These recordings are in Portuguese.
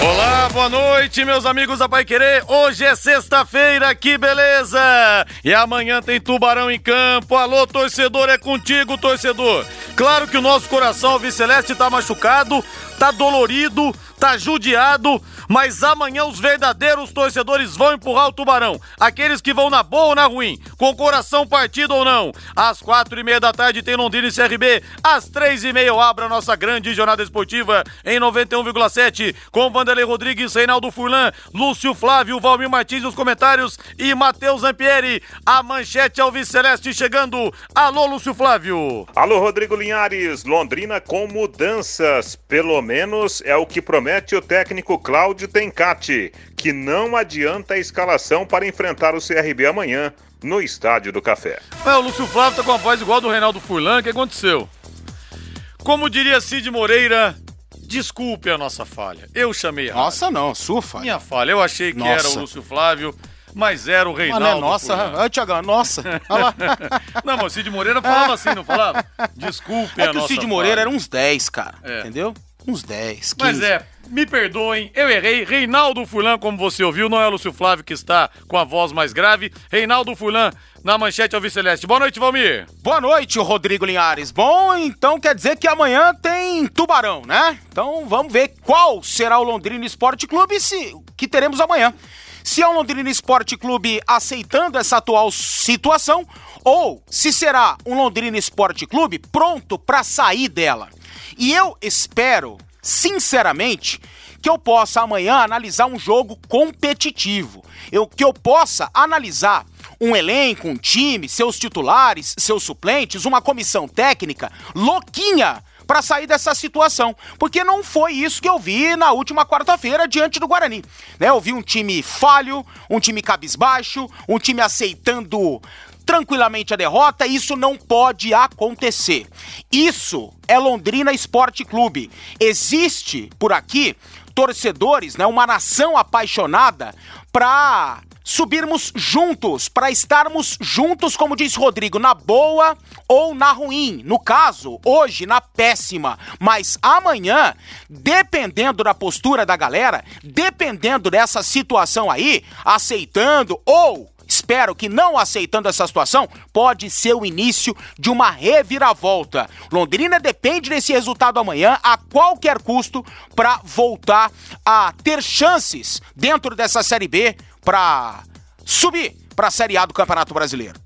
Olá, boa noite, meus amigos da Pai Querer. Hoje é sexta-feira, que beleza! E amanhã tem Tubarão em campo. Alô, torcedor, é contigo, torcedor. Claro que o nosso coração alviceleste tá machucado, tá dolorido, tá judiado, mas amanhã os verdadeiros torcedores vão empurrar o Tubarão. Aqueles que vão na boa ou na ruim, com o coração partido ou não. Às quatro e meia da tarde tem Londrina e CRB. Às três e meia eu abro a nossa grande jornada esportiva em 91,7 com Vanderlei Rodrigues, Reinaldo Furlan, Lúcio Flávio, Valmir Martins nos comentários e Matheus Zampieri. A manchete Alves Celeste chegando. Alô, Lúcio Flávio. Alô, Rodrigo Linhares. Londrina com mudanças. Pelo menos é o que promete o técnico Cláudio Tencati, que não adianta a escalação para enfrentar o CRB amanhã no Estádio do Café. É, o Lúcio Flávio tá com a voz igual do Reinaldo Furlan, o que aconteceu? Como diria Cid Moreira, desculpe a nossa falha. Eu chamei a Nossa não, sua falha. Minha falha, eu achei que Nossa. era o Lúcio Flávio, mas era o Ah, Reinaldo não é nossa, ah, Tiagão, nossa. Não, mas o Cid Moreira falava assim, não falava? Desculpe É a que o nossa Cid Moreira falha. era uns 10, cara. É. Entendeu? Uns 10, 15. Mas é, me perdoem, eu errei. Reinaldo Furlan, como você ouviu, não é o Lúcio Flávio que está com a voz mais grave. Reinaldo Furlan na manchete ao Celeste. Boa noite, Valmir. Boa noite, Rodrigo Linhares. Bom, então quer dizer que amanhã tem Tubarão, né? Então vamos ver qual será o Londrina Esporte Clube se, que teremos amanhã. Se é o Londrina Esporte Clube aceitando essa atual situação ou se será um Londrina Esporte Clube pronto para sair dela. E eu espero, sinceramente, que eu possa amanhã analisar um jogo competitivo. Eu, que eu possa analisar um elenco, um time, seus titulares, seus suplentes, uma comissão técnica louquinha para sair dessa situação, porque não foi isso que eu vi na última quarta-feira diante do Guarani. Né? Eu vi um time falho, um time cabisbaixo, um time aceitando tranquilamente a derrota, isso não pode acontecer. Isso é Londrina Esporte Clube. Existe por aqui torcedores, né, uma nação apaixonada para subirmos juntos, para estarmos juntos, como diz Rodrigo, na boa ou na ruim. No caso, hoje na péssima, mas amanhã, dependendo da postura da galera, dependendo dessa situação aí, aceitando ou espero que não aceitando essa situação, pode ser o início de uma reviravolta. Londrina depende desse resultado amanhã a qualquer custo para voltar a ter chances dentro dessa Série B para subir para a Série A do Campeonato Brasileiro.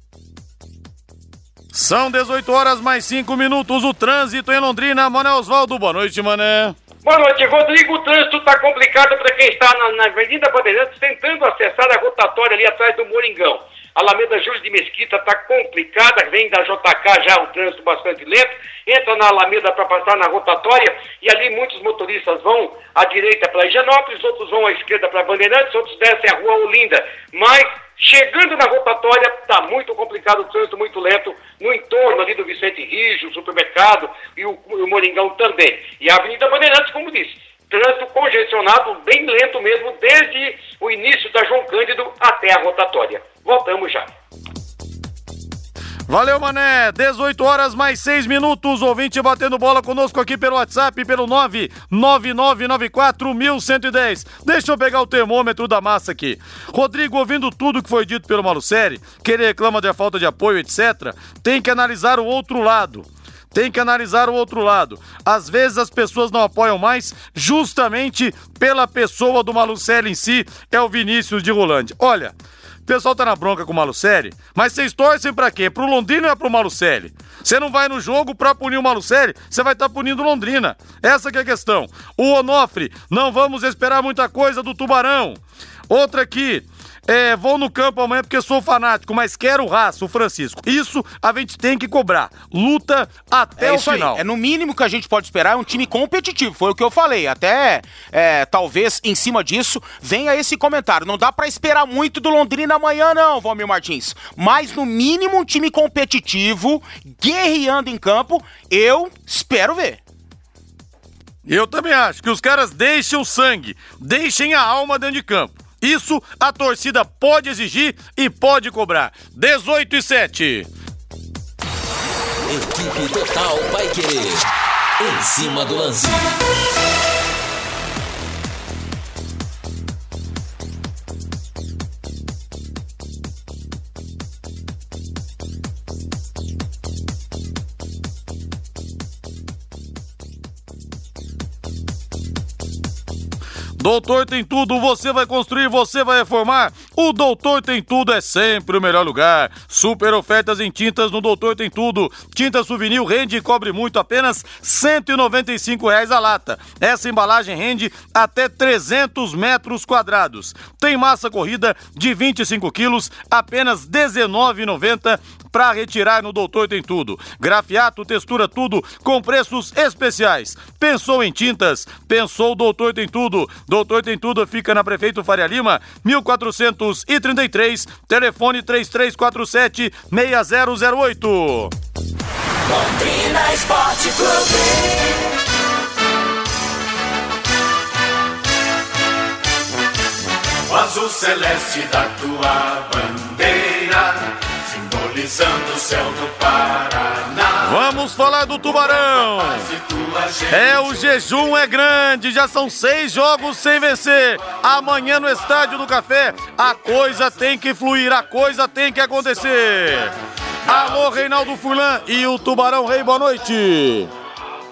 São 18 horas mais 5 minutos. O trânsito em Londrina. Mané Osvaldo, boa noite, Mané. Boa noite, Rodrigo. O trânsito está complicado para quem está na, na Avenida Bandeirantes tentando acessar a rotatória ali atrás do Moringão. Alameda Júlio de Mesquita está complicada, vem da JK já o trânsito bastante lento, entra na Alameda para passar na rotatória e ali muitos motoristas vão à direita para Higienópolis, outros vão à esquerda para Bandeirantes, outros descem a rua Olinda. Mas chegando na rotatória está muito complicado, o trânsito muito lento no entorno ali do Vicente Rijo, o supermercado e o, o Moringão também. E a Avenida Bandeirantes, como disse, trânsito congestionado, bem lento mesmo, desde o início da João Cândido até a rotatória. Voltamos já. Valeu, Mané. 18 horas mais 6 minutos. Ouvinte batendo bola conosco aqui pelo WhatsApp, pelo 999941110. Deixa eu pegar o termômetro da massa aqui. Rodrigo, ouvindo tudo que foi dito pelo Malucelli, que ele reclama da falta de apoio, etc., tem que analisar o outro lado. Tem que analisar o outro lado. Às vezes as pessoas não apoiam mais justamente pela pessoa do Malucelli em si, é o Vinícius de Rolândia. Olha, o pessoal tá na bronca com o Malucelli, mas vocês torcem pra quê? Pro Londrina ou é pro Malucelli? Você não vai no jogo pra punir o Malucelli, você vai estar tá punindo Londrina. Essa que é a questão. O Onofre, não vamos esperar muita coisa do Tubarão. Outra aqui, é, vou no campo amanhã porque sou fanático, mas quero raça, o Francisco. Isso a gente tem que cobrar. Luta até é o final. Aí. É no mínimo que a gente pode esperar, é um time competitivo, foi o que eu falei. Até, é, talvez, em cima disso, venha esse comentário. Não dá para esperar muito do Londrina amanhã, não, Valmir Martins. Mas, no mínimo, um time competitivo, guerreando em campo, eu espero ver. Eu também acho que os caras deixem o sangue, deixem a alma dentro de campo. Isso a torcida pode exigir e pode cobrar. 18 e 7. Equipe Total Paiquerê. Em cima do lance. Doutor tem tudo, você vai construir, você vai reformar. O Doutor tem tudo é sempre o melhor lugar. Super ofertas em tintas no Doutor tem tudo. Tinta souvenir rende e cobre muito, apenas 195 reais a lata. Essa embalagem rende até 300 metros quadrados. Tem massa corrida de 25 quilos, apenas R$ 19,90 para retirar no Doutor Tem Tudo. Grafiato, textura tudo com preços especiais. Pensou em tintas? Pensou Doutor Tem Tudo. Doutor Tem Tudo fica na Prefeito Faria Lima, 1433, telefone 3347 6008. Londrina Esporte Clube. O azul celeste da tua bandeira simbolizando o céu do Paraná. Vamos falar do Tubarão. É, o jejum é grande, já são seis jogos sem vencer. Amanhã no Estádio do Café, a coisa tem que fluir, a coisa tem que acontecer. Alô, Reinaldo Fulan e o Tubarão Rei, boa noite.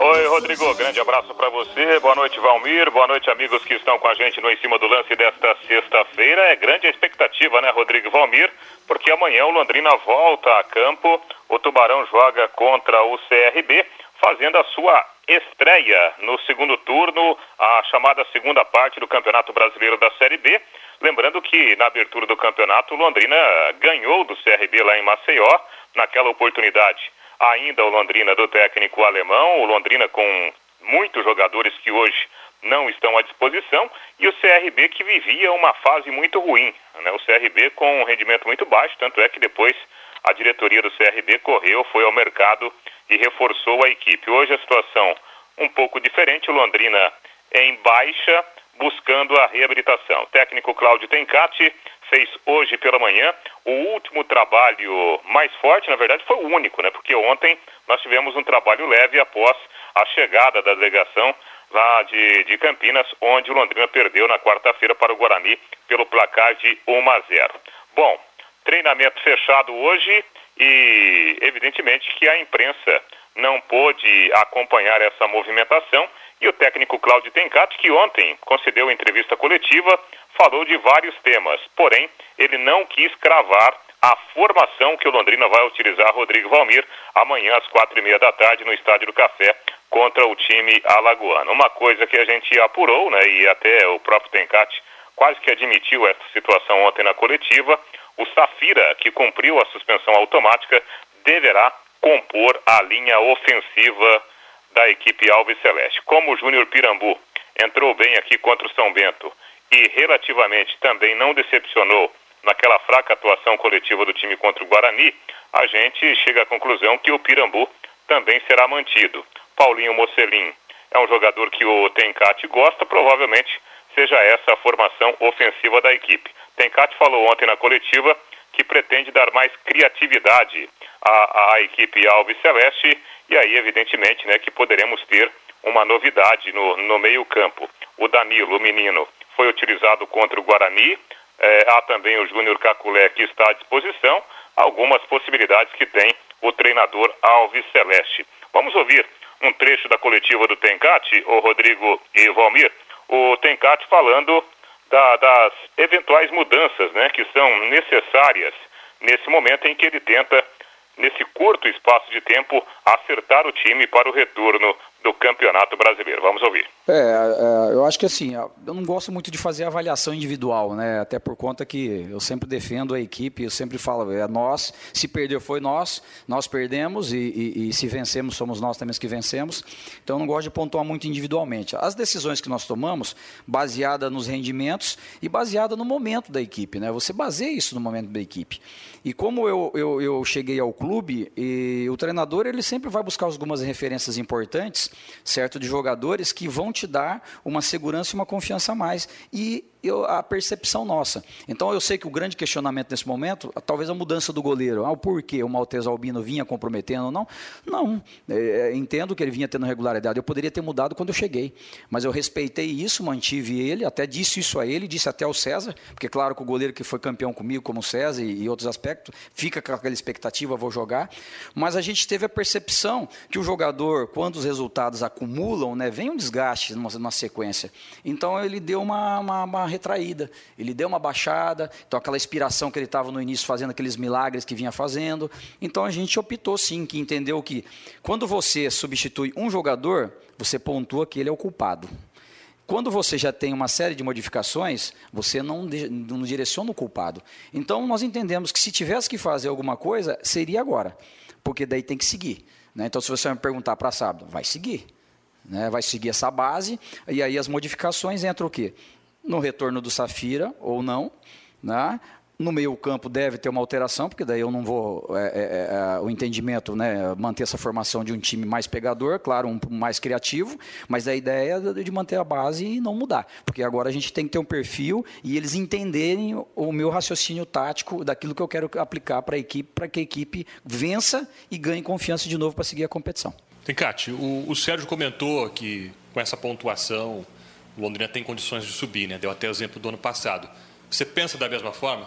Oi, Rodrigo, grande abraço para você. Boa noite, Valmir. Boa noite, amigos que estão com a gente no Em Cima do Lance desta sexta-feira. É grande a expectativa, né, Rodrigo Valmir? Porque amanhã o Londrina volta a campo. O Tubarão joga contra o CRB, fazendo a sua estreia no segundo turno, a chamada segunda parte do Campeonato Brasileiro da Série B. Lembrando que na abertura do campeonato, o Londrina ganhou do CRB lá em Maceió, naquela oportunidade ainda o Londrina do técnico alemão, o Londrina com muitos jogadores que hoje não estão à disposição, e o CRB que vivia uma fase muito ruim. Né? O CRB com um rendimento muito baixo, tanto é que depois a diretoria do CRB correu, foi ao mercado e reforçou a equipe. Hoje a situação um pouco diferente, o Londrina em baixa, buscando a reabilitação. O técnico Cláudio Tencati hoje pela manhã o último trabalho mais forte, na verdade foi o único, né? Porque ontem nós tivemos um trabalho leve após a chegada da delegação lá de, de Campinas, onde o Londrina perdeu na quarta-feira para o Guarani pelo placar de 1 a 0. Bom, treinamento fechado hoje e evidentemente que a imprensa não pôde acompanhar essa movimentação e o técnico Cláudio Tencato, que ontem concedeu entrevista coletiva, falou de vários temas, porém, ele não quis cravar a formação que o Londrina vai utilizar, Rodrigo Valmir, amanhã às quatro e meia da tarde no Estádio do Café contra o time alagoano. Uma coisa que a gente apurou, né, e até o próprio Tencati quase que admitiu essa situação ontem na coletiva, o Safira, que cumpriu a suspensão automática, deverá compor a linha ofensiva da equipe Alves Celeste. Como o Júnior Pirambu entrou bem aqui contra o São Bento e relativamente também não decepcionou naquela fraca atuação coletiva do time contra o Guarani, a gente chega à conclusão que o Pirambu também será mantido. Paulinho Mocelin é um jogador que o Tencate gosta, provavelmente seja essa a formação ofensiva da equipe. Tencate falou ontem na coletiva que pretende dar mais criatividade à, à equipe Alves Celeste e aí, evidentemente, né, que poderemos ter uma novidade no, no meio-campo. O Danilo, o menino, foi utilizado contra o Guarani. É, há também o Júnior Caculé que está à disposição. Algumas possibilidades que tem o treinador Alves Celeste. Vamos ouvir um trecho da coletiva do Tencate, o Rodrigo e Valmir. O Tencate falando da, das eventuais mudanças né, que são necessárias nesse momento em que ele tenta nesse curto espaço de tempo, acertar o time para o retorno do Campeonato Brasileiro. Vamos ouvir. É, é, eu acho que assim, eu não gosto muito de fazer avaliação individual, né? Até por conta que eu sempre defendo a equipe, eu sempre falo, é nós, se perdeu foi nós, nós perdemos e, e, e se vencemos somos nós também que vencemos. Então eu não gosto de pontuar muito individualmente. As decisões que nós tomamos, baseada nos rendimentos e baseada no momento da equipe, né? Você baseia isso no momento da equipe. E como eu, eu, eu cheguei ao clube, o treinador ele sempre vai buscar algumas referências importantes, certo, de jogadores que vão te dar uma segurança e uma confiança a mais. E eu, a percepção nossa. Então eu sei que o grande questionamento nesse momento, talvez a mudança do goleiro. Ah, o porquê o Maltese Albino vinha comprometendo ou não? Não. É, é, entendo que ele vinha tendo regularidade. Eu poderia ter mudado quando eu cheguei. Mas eu respeitei isso, mantive ele, até disse isso a ele, disse até ao César, porque claro que o goleiro que foi campeão comigo, como o César e, e outros aspectos, fica com aquela expectativa, vou jogar. Mas a gente teve a percepção que o jogador, quando os resultados acumulam, né, vem um desgaste numa, numa sequência. Então ele deu uma, uma, uma retraída. Ele deu uma baixada, então aquela inspiração que ele estava no início fazendo, aqueles milagres que vinha fazendo. Então a gente optou sim, que entendeu que quando você substitui um jogador, você pontua que ele é o culpado. Quando você já tem uma série de modificações, você não, não direciona o culpado. Então nós entendemos que se tivesse que fazer alguma coisa, seria agora, porque daí tem que seguir. Né? Então, se você me perguntar para sábado, vai seguir. Né? Vai seguir essa base, e aí as modificações entram o quê? No retorno do Safira ou não. Né? No meio campo deve ter uma alteração, porque daí eu não vou, é, é, é, o entendimento, né, manter essa formação de um time mais pegador, claro, um mais criativo, mas a ideia é de manter a base e não mudar, porque agora a gente tem que ter um perfil e eles entenderem o meu raciocínio tático daquilo que eu quero aplicar para a equipe, para que a equipe vença e ganhe confiança de novo para seguir a competição. Tencate, o, o Sérgio comentou que com essa pontuação o Londrina tem condições de subir, né? Deu até o exemplo do ano passado. Você pensa da mesma forma?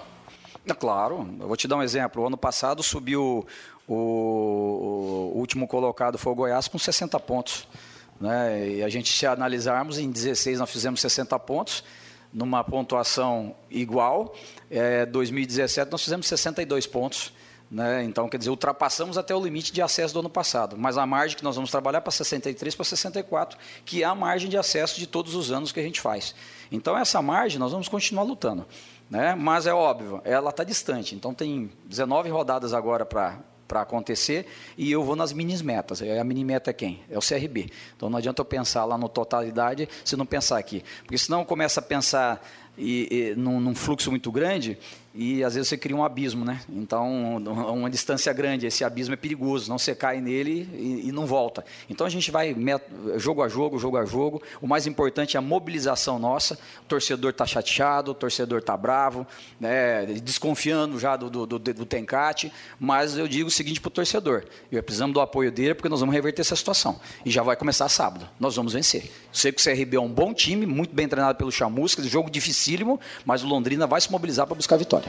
É claro, eu vou te dar um exemplo. O ano passado subiu o, o último colocado foi o Goiás com 60 pontos. Né? E a gente, se analisarmos, em 16 nós fizemos 60 pontos, numa pontuação igual. É, 2017 nós fizemos 62 pontos. Né? Então, quer dizer, ultrapassamos até o limite de acesso do ano passado. Mas a margem que nós vamos trabalhar para 63 para 64, que é a margem de acesso de todos os anos que a gente faz. Então, essa margem nós vamos continuar lutando. Né? Mas é óbvio, ela está distante. Então, tem 19 rodadas agora para para acontecer e eu vou nas minis metas. A mini meta é quem? É o CRB. Então não adianta eu pensar lá no totalidade se não pensar aqui. Porque senão começa a pensar e, e num, num, fluxo muito grande e às vezes você cria um abismo, né? Então, uma distância grande, esse abismo é perigoso, não você cai nele e, e não volta. Então a gente vai jogo a jogo, jogo a jogo. O mais importante é a mobilização nossa. O torcedor está chateado, o torcedor está bravo, né? desconfiando já do, do, do, do Tencate. Mas eu digo o seguinte para o torcedor: eu precisamos do apoio dele porque nós vamos reverter essa situação. E já vai começar sábado. Nós vamos vencer. Sei que o CRB é um bom time, muito bem treinado pelo Chamusca, jogo dificílimo, mas o Londrina vai se mobilizar para buscar a vitória.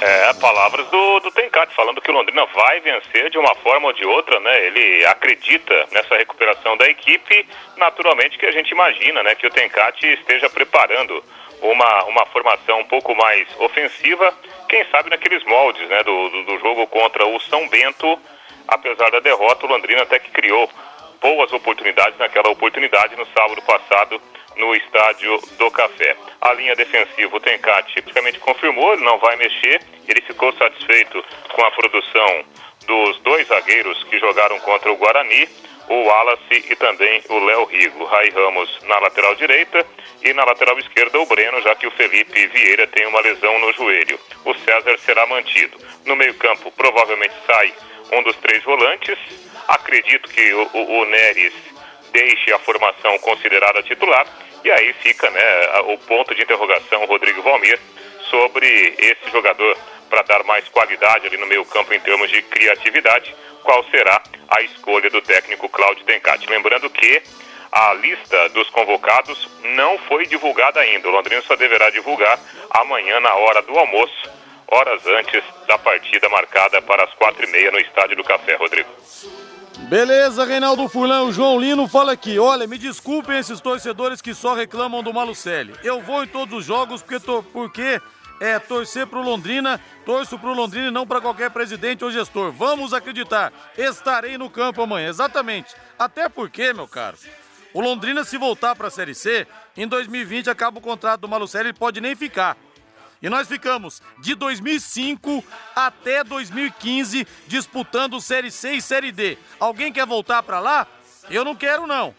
É, palavras do, do Tencate, falando que o Londrina vai vencer de uma forma ou de outra, né? Ele acredita nessa recuperação da equipe, naturalmente que a gente imagina, né? Que o Tencate esteja preparando uma, uma formação um pouco mais ofensiva, quem sabe naqueles moldes, né? Do, do, do jogo contra o São Bento, apesar da derrota, o Londrina até que criou boas oportunidades naquela oportunidade no sábado passado no estádio do Café. A linha defensiva, o Tencate praticamente confirmou, ele não vai mexer, ele ficou satisfeito com a produção dos dois zagueiros que jogaram contra o Guarani, o Wallace e também o Léo Rigo. Rai Ramos na lateral direita e na lateral esquerda o Breno, já que o Felipe Vieira tem uma lesão no joelho. O César será mantido. No meio-campo, provavelmente sai um dos três volantes. Acredito que o, o, o Neres deixe a formação considerada titular. E aí fica né, o ponto de interrogação, Rodrigo Valmir, sobre esse jogador para dar mais qualidade ali no meio campo em termos de criatividade. Qual será a escolha do técnico Cláudio Tencati? Lembrando que a lista dos convocados não foi divulgada ainda. O Londrina só deverá divulgar amanhã na hora do almoço, horas antes da partida marcada para as quatro e meia no Estádio do Café, Rodrigo. Beleza, Reinaldo Furlan, o João Lino fala aqui. Olha, me desculpem esses torcedores que só reclamam do Malucelli. Eu vou em todos os jogos porque, tô, porque é torcer pro Londrina, torço pro Londrina e não para qualquer presidente ou gestor. Vamos acreditar, estarei no campo amanhã, exatamente. Até porque, meu caro, o Londrina se voltar para a Série C, em 2020 acaba o contrato do Malucelli, ele pode nem ficar. E nós ficamos de 2005 até 2015 disputando Série C e Série D. Alguém quer voltar para lá? Eu não quero não.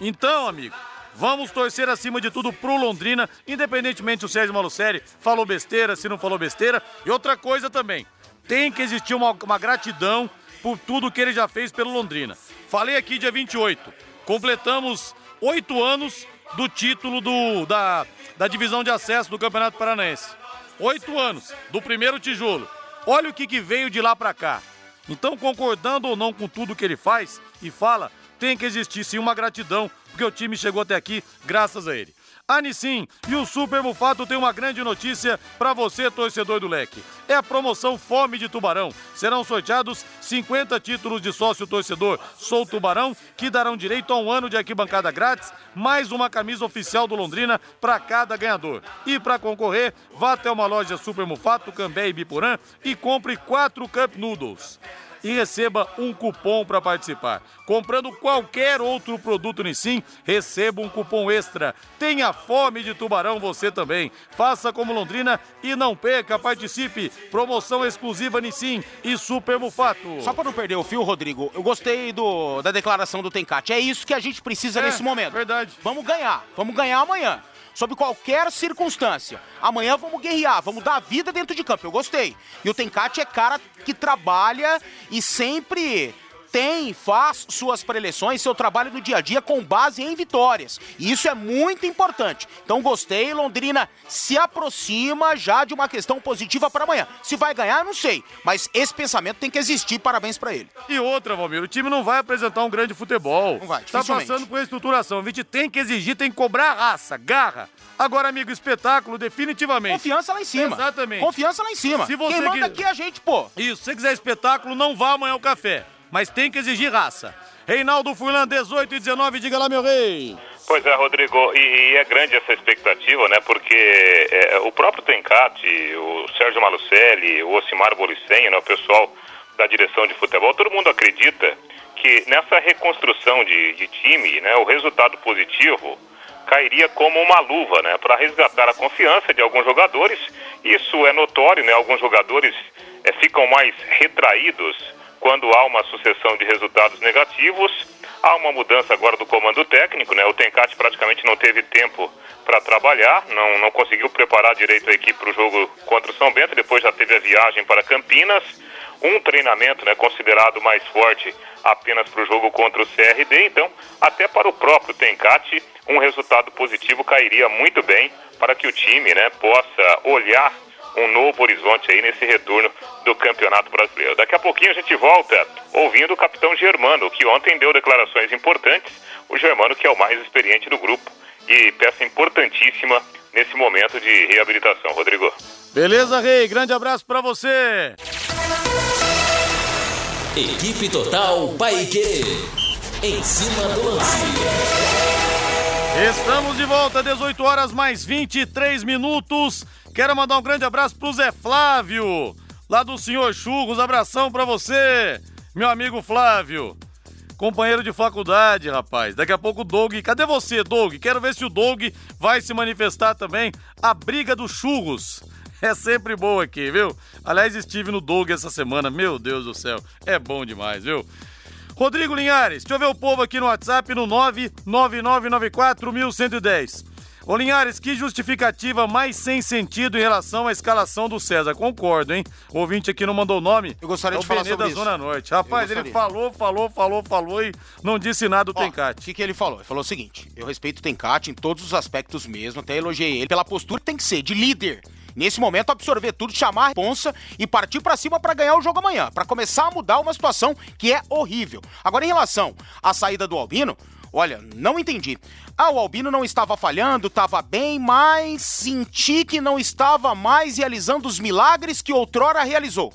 Então, amigo, Vamos torcer acima de tudo pro Londrina, independentemente se o Sérgio Malucelli falou besteira, se não falou besteira. E outra coisa também, tem que existir uma, uma gratidão por tudo que ele já fez pelo Londrina. Falei aqui dia 28, completamos oito anos do título do, da, da divisão de acesso do Campeonato Paranaense. Oito anos, do primeiro tijolo. Olha o que, que veio de lá para cá. Então, concordando ou não com tudo que ele faz e fala, tem que existir sim uma gratidão, porque o time chegou até aqui graças a ele. Anissim e o Super Mufato tem uma grande notícia para você, torcedor do Leque. É a promoção Fome de Tubarão. Serão sorteados 50 títulos de sócio torcedor Sou Tubarão, que darão direito a um ano de arquibancada grátis, mais uma camisa oficial do Londrina para cada ganhador. E para concorrer, vá até uma loja Super Mufato, Cambé e Biporã e compre 4 Cup Noodles e receba um cupom para participar. Comprando qualquer outro produto Nissin, receba um cupom extra. Tenha fome de tubarão você também. Faça como Londrina e não perca, participe. Promoção exclusiva Nissin e Super Mufato. Só para não perder o fio, Rodrigo, eu gostei do, da declaração do Tencate. É isso que a gente precisa É, nesse momento. verdade. Vamos ganhar, vamos ganhar amanhã. Sob qualquer circunstância. Amanhã vamos guerrear, vamos dar vida dentro de campo. Eu gostei. E o Tencate é cara que trabalha e sempre tem, faz suas preleções, seu trabalho no dia a dia com base em vitórias. E isso é muito importante. Então gostei, Londrina se aproxima já de uma questão positiva para amanhã. Se vai ganhar, não sei. Mas esse pensamento tem que existir. Parabéns para ele. E outra, Valmir, o time não vai apresentar um grande futebol. Não vai, Tá dificilmente. passando por estruturação. A gente tem que exigir, tem que cobrar raça, garra. Agora, amigo, espetáculo, definitivamente. Confiança lá em cima. Exatamente. Confiança lá em cima. Se você Quem manda que- aqui é a gente, pô. Isso, se você quiser espetáculo, não vá amanhã ao café. Mas tem que exigir raça. Reinaldo Furlan, 18 e 19, diga lá, meu rei. Pois é, Rodrigo, e, e é grande essa expectativa, né? Porque é, o próprio Tencati, o Sérgio Malucelli, o Ocimar Bolicen, né, o pessoal da direção de futebol, todo mundo acredita que nessa reconstrução de, de time, né, o resultado positivo cairia como uma luva, né, para resgatar a confiança de alguns jogadores. Isso é notório, né? Alguns jogadores eh, ficam mais retraídos quando há uma sucessão de resultados negativos. Há uma mudança agora do comando técnico, né? O Tencate praticamente não teve tempo para trabalhar, não, não conseguiu preparar direito a equipe para o jogo contra o São Bento, depois já teve a viagem para Campinas, um treinamento né, considerado mais forte apenas para o jogo contra o CRD, então até para o próprio Tencate um resultado positivo cairia muito bem para que o time né, possa olhar um novo horizonte aí nesse retorno do Campeonato Brasileiro. Daqui a pouquinho a gente volta ouvindo o capitão Germano, que ontem deu declarações importantes, o Germano que é o mais experiente do grupo e peça importantíssima nesse momento de reabilitação. Rodrigo. Beleza, Rei? Grande abraço pra você. Equipe Total Paique. Em cima do lance. Estamos de volta, 18 horas mais 23 minutos. Quero mandar um grande abraço pro Zé Flávio, lá do Senhor Churros. Abração pra você, meu amigo Flávio. Companheiro de faculdade, rapaz. Daqui a pouco o Doug. Cadê você, Doug? Quero ver se o Doug vai se manifestar também. A briga dos churros. É sempre boa aqui, viu? Aliás, estive no Doug essa semana. Meu Deus do céu. É bom demais, viu? Rodrigo Linhares, deixa eu ver o povo aqui no WhatsApp no 999941110. Ô Linhares, que justificativa mais sem sentido em relação à escalação do César. Concordo, hein? O ouvinte aqui não mandou o nome. Eu gostaria é de falar Benê sobre da isso. Zona Norte. Rapaz, ele falou, falou, falou, falou e não disse nada do Ó, O Tencate. que, que ele falou? Ele falou o seguinte: eu respeito o Tencate em todos os aspectos mesmo, até elogiei ele pela postura que tem que ser, de líder. Nesse momento, absorver tudo, chamar a responsa e partir pra cima pra ganhar o jogo amanhã, pra começar a mudar uma situação que é horrível. Agora, em relação à saída do Albino, olha, não entendi. Ah, o Albino não estava falhando, estava bem, mas senti que não estava mais realizando os milagres que outrora realizou.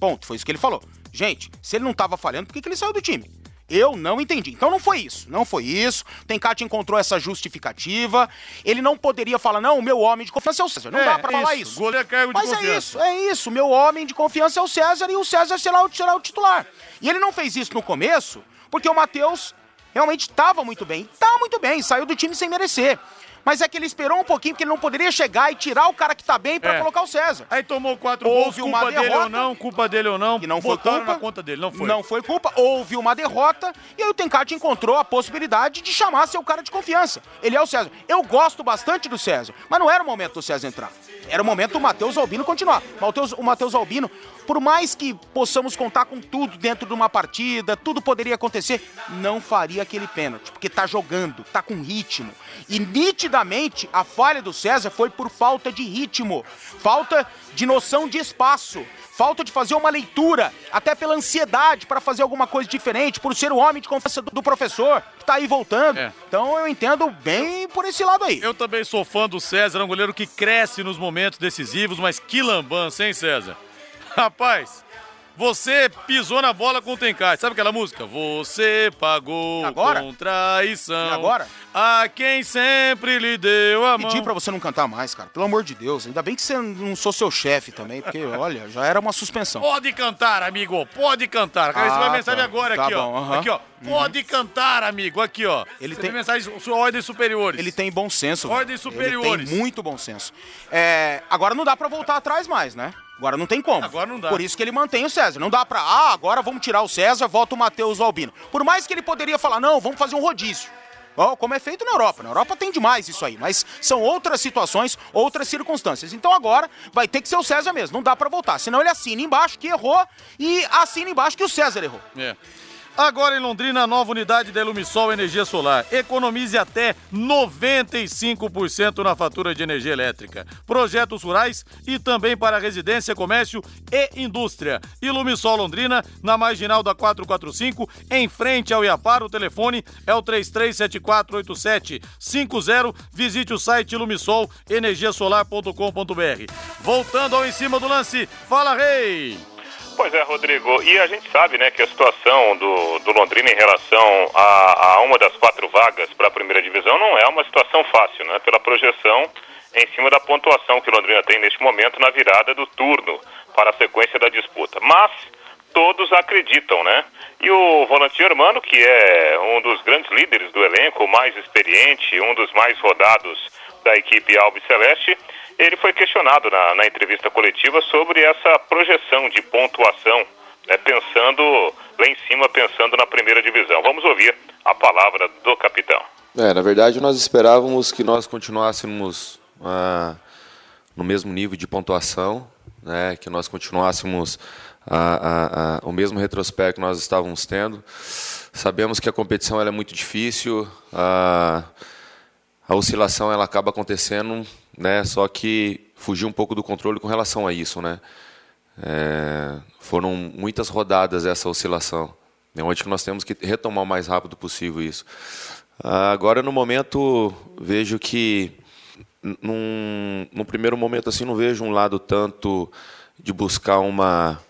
Ponto, foi isso que ele falou. Gente, se ele não estava falhando, por que, que ele saiu do time? Eu não entendi. Então não foi isso. Não foi isso. O Tencati encontrou essa justificativa. Ele não poderia falar, não, o meu homem de confiança é o César. Não É, dá pra falar isso. Goleiro é cargo de Mas é confiança. isso, é isso. Meu homem de confiança é o César e o César será o, será o titular. E ele não fez isso no começo porque o Matheus realmente estava muito bem. Tá muito bem, saiu do time sem merecer. Mas é que ele esperou um pouquinho, porque ele não poderia chegar e tirar o cara que tá bem pra É. colocar o César. Aí tomou quatro Houve gols, uma culpa dele derrota. ou não, culpa dele ou não. Que não foi culpa. na conta dele, não foi. Não foi culpa. Houve uma derrota e aí o Tencati encontrou a possibilidade de chamar seu cara de confiança. Ele é o César. Eu gosto bastante do César, mas não era o momento do César entrar. Era o momento do Matheus Albino continuar. Mateus- o Matheus Albino, por mais que possamos contar com tudo dentro de uma partida, tudo poderia acontecer, não faria aquele pênalti, porque tá jogando, tá com ritmo. E nitidamente a falha do César foi por falta de ritmo, falta de noção de espaço falta de fazer uma leitura, até pela ansiedade para fazer alguma coisa diferente, por ser o homem de confiança do, professor, que tá aí voltando. É. Então eu entendo bem por esse lado aí. Eu também sou fã do César, é um goleiro que cresce nos momentos decisivos, mas que lambança, hein, César? Rapaz, você pisou na bola com o Tencate. Sabe aquela música? Você pagou Agora? com traição. E agora? A quem sempre lhe deu a mão. Pedi pra você não cantar mais, cara. Pelo amor de Deus. Ainda bem que você não sou seu chefe também, porque, olha, já era uma suspensão. Pode cantar, amigo, pode cantar. Cara, Ah, recebi uma mensagem tá. agora Tá aqui, bom, ó. Aqui, ó. Pode cantar, amigo, aqui, ó. Ele Recebi tem- mensagem su- ordens superiores. Ele tem bom senso. Ordens superiores. Ele tem muito bom senso. É, agora não dá pra voltar atrás mais, né? Agora não tem como. Agora não dá. Por isso que ele mantém o César. Não dá pra, ah, agora vamos tirar o César, volta o Matheus Albino. Por mais que ele poderia falar, não, vamos fazer um rodízio. Ó, como é feito na Europa. Na Europa tem demais isso aí, mas são outras situações, outras circunstâncias. Então agora vai ter que ser o César mesmo, não dá pra voltar. Senão ele assina embaixo que errou e assina embaixo que o César errou. É. Agora em Londrina, a nova unidade da Ilumisol Energia Solar. Economize até 95% na fatura de energia elétrica. Projetos rurais e também para residência, comércio e indústria. Ilumisol Londrina, na marginal da 445, em frente ao Iapar. O telefone é o 33748750. Visite o site ilumisolenergiasolar.com.br. Voltando ao em cima do lance, fala Rei! Pois é, Rodrigo. E a gente sabe, né, que a situação do, do Londrina em relação a, a uma das quatro vagas para a primeira divisão não é uma situação fácil, né? Pela projeção em cima da pontuação que o Londrina tem neste momento na virada do turno para a sequência da disputa. Mas todos acreditam, né? E o volante Hermano, que é um dos grandes líderes do elenco, o mais experiente, um dos mais rodados da equipe Alves Celeste, ele foi questionado na, na entrevista coletiva sobre essa projeção de pontuação, né, pensando lá em cima, pensando na primeira divisão. Vamos ouvir a palavra do capitão. É, na verdade nós esperávamos que nós continuássemos ah, no mesmo nível de pontuação, né, que nós continuássemos ah, ah, ah, o mesmo retrospecto que nós estávamos tendo. Sabemos que a competição é muito difícil, a oscilação ela acaba acontecendo, né, só que fugiu um pouco do controle com relação a isso, né. É, foram muitas rodadas essa oscilação, né, onde que nós temos que retomar o mais rápido possível isso. Agora, no momento, vejo que, num, num primeiro momento, assim, não vejo um lado tanto de buscar uma,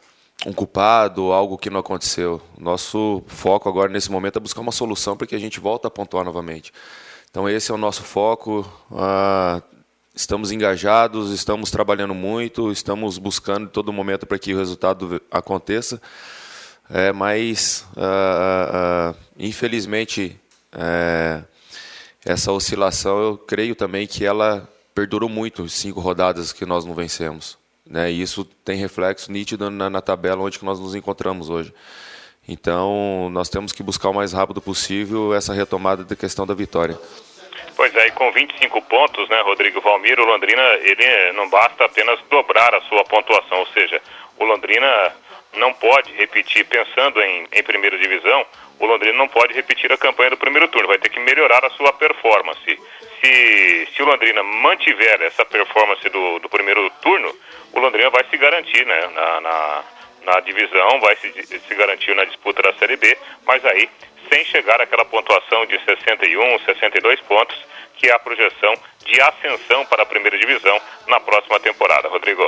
um culpado, algo que não aconteceu. Nosso foco agora, nesse momento, é buscar uma solução para que a gente volte a pontuar novamente. Então, esse é o nosso foco. Ah, estamos engajados, estamos trabalhando muito, estamos buscando em todo momento para que o resultado aconteça. É, mas, ah, ah, infelizmente, é, essa oscilação, eu creio também que ela perdurou muito, cinco rodadas que nós não vencemos. Né? E isso tem reflexo nítido na, na tabela onde que nós nos encontramos hoje. Então, nós temos que buscar o mais rápido possível essa retomada da questão da vitória. Pois é, e com 25 pontos, né, Rodrigo Valmir, o Londrina, ele não basta apenas dobrar a sua pontuação, ou seja, o Londrina não pode repetir, pensando em, em primeira divisão, o Londrina não pode repetir a campanha do primeiro turno, vai ter que melhorar a sua performance. Se, se o Londrina mantiver essa performance do, do primeiro turno, o Londrina vai se garantir né, na, na, na divisão, vai se, se garantir na disputa da Série B, mas aí sem chegar àquela pontuação de 61, 62 pontos, que é a projeção de ascensão para a primeira divisão na próxima temporada. Rodrigo.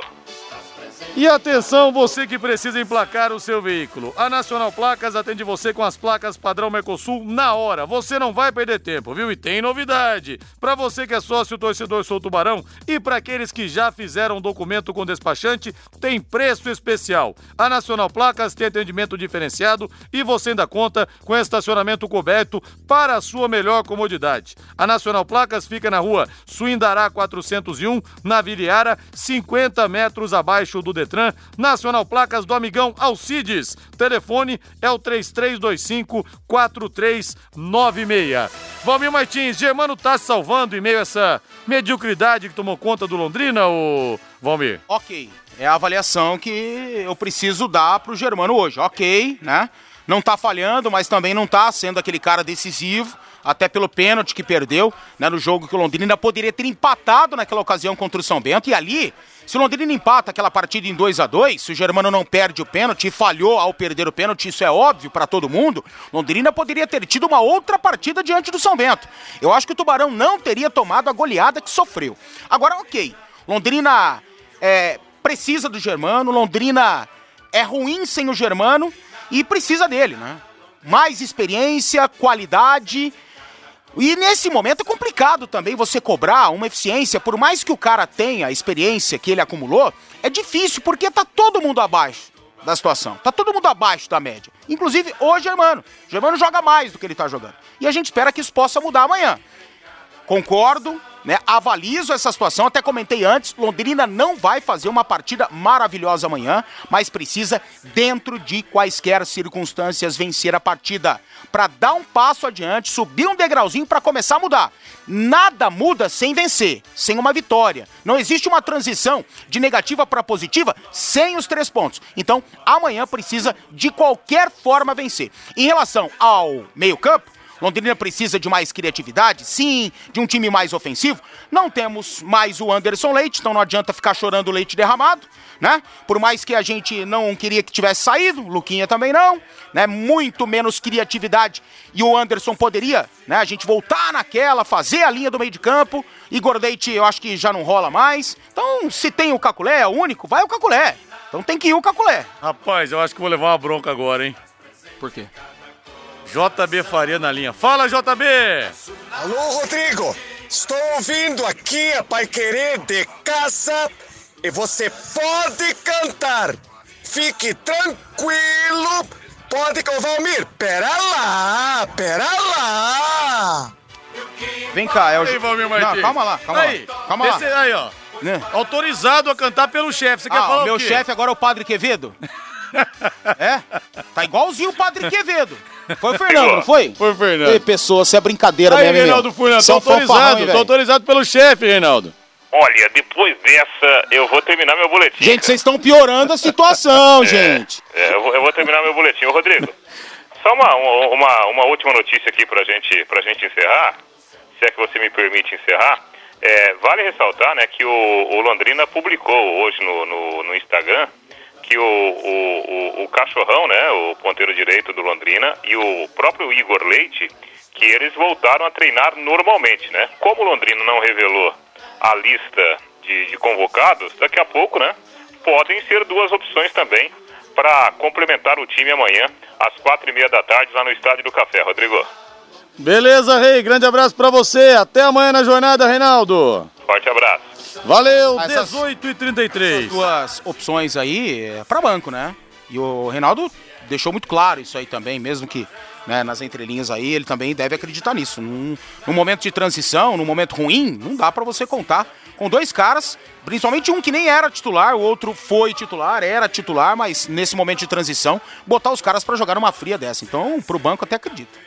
E atenção, você que precisa emplacar o seu veículo. A Nacional Placas atende você com as placas padrão Mercosul na hora. Você não vai perder tempo, viu? E tem novidade. Para você que é sócio torcedor Sou Tubarão e para aqueles que já fizeram documento com despachante, tem preço especial. A Nacional Placas tem atendimento diferenciado e você ainda conta com estacionamento coberto para a sua melhor comodidade. A Nacional Placas fica na rua Suindará 401, na Viriara, 50 metros abaixo do Detran, Nacional Placas do Amigão Alcides. Telefone é o 3325 4396. Valmir Martins, Germano tá salvando em meio a essa mediocridade que tomou conta do Londrina, ô Valmir? Ok. É a avaliação que eu preciso dar pro Germano hoje. Ok, né? Não tá falhando, mas também não tá sendo aquele cara decisivo até pelo pênalti que perdeu né, no jogo que o Londrina poderia ter empatado naquela ocasião contra o São Bento. E ali, se o Londrina empata aquela partida em 2 a 2 se o Germano não perde o pênalti e falhou ao perder o pênalti, isso é óbvio para todo mundo, Londrina poderia ter tido uma outra partida diante do São Bento. Eu acho que o Tubarão não teria tomado a goleada que sofreu. Agora, ok, Londrina é, precisa do Germano, Londrina é ruim sem o Germano e precisa dele, né? Mais experiência, qualidade e nesse momento é complicado também você cobrar uma eficiência, por mais que o cara tenha a experiência que ele acumulou, é difícil porque tá todo mundo abaixo da situação. Tá todo mundo abaixo da média. Inclusive o Germano. O Germano joga mais do que ele tá jogando. E a gente espera que isso possa mudar amanhã. Concordo, né? Avalizo essa situação, até comentei antes, Londrina não vai fazer uma partida maravilhosa amanhã, mas precisa, dentro de quaisquer circunstâncias, vencer a partida para dar um passo adiante, subir um degrauzinho para começar a mudar. Nada muda sem vencer, sem uma vitória. Não existe uma transição de negativa para positiva sem os três pontos. Então, amanhã precisa de qualquer forma vencer. Em relação ao meio-campo, Londrina precisa de mais criatividade? Sim. De um time mais ofensivo? Não temos mais o Anderson Leite, então não adianta ficar chorando o leite derramado, né? Por mais que a gente não queria que tivesse saído, Luquinha também não, né? Muito menos criatividade e o Anderson poderia, né? A gente voltar naquela, fazer a linha do meio de campo. Igor Leite eu acho que já não rola mais. Então, se tem o Caculé, é o único, vai o Caculé. Então tem que ir o Caculé. Rapaz, eu acho que vou levar uma bronca agora, hein? Por quê? JB Faria na linha. Fala, JB! Alô, Rodrigo! Estou ouvindo aqui a Pai Querer de casa e você pode cantar. Fique tranquilo, pode com o Valmir. Pera lá, pera lá. Vem cá, é o. Ei, Valmir Martins. Não, calma lá, calma aí, lá. Calma lá. esse aí, ó. Né? Autorizado a cantar pelo chefe. Você quer Ah, falar o meu chefe agora é o Padre Quevedo? é? Tá igualzinho o Padre Quevedo. Foi o Fernando, não foi? Foi o Fernando. Ei, pessoa, você é brincadeira Aí, mesmo, hein, Reinaldo? Furlan, tô é autorizado, tô autorizado pelo chefe, Reinaldo. Olha, depois dessa, eu vou terminar meu boletim. Gente, vocês estão piorando a situação, gente. É, eu, vou, eu vou terminar meu boletim. Ô, Rodrigo, só uma, uma, uma última notícia aqui pra gente, pra gente encerrar, se é que você me permite encerrar. É, vale ressaltar né, que o, o Londrina publicou hoje no, no, no Instagram que o, o, o, o Cachorrão, né, o ponteiro direito do Londrina, e o próprio Igor Leite, que eles voltaram a treinar normalmente, né? Como o Londrina não revelou a lista de, de convocados, daqui a pouco, né, podem ser duas opções também para complementar o time amanhã, às quatro e meia da tarde, lá no Estádio do Café, Rodrigo. Beleza, Rei. Grande abraço pra você. Até amanhã na jornada, Reinaldo. Forte abraço. Valeu, essas- 18 e 33. Essas duas opções aí é pra banco, né? E o Reinaldo deixou muito claro isso aí também, mesmo que né, nas entrelinhas aí ele também deve acreditar nisso. Num, num momento de transição, num momento ruim, não dá pra você contar com dois caras, principalmente um que nem era titular, o outro foi titular, era titular, mas nesse momento de transição, botar os caras pra jogar numa fria dessa. Então, pro banco até acredito.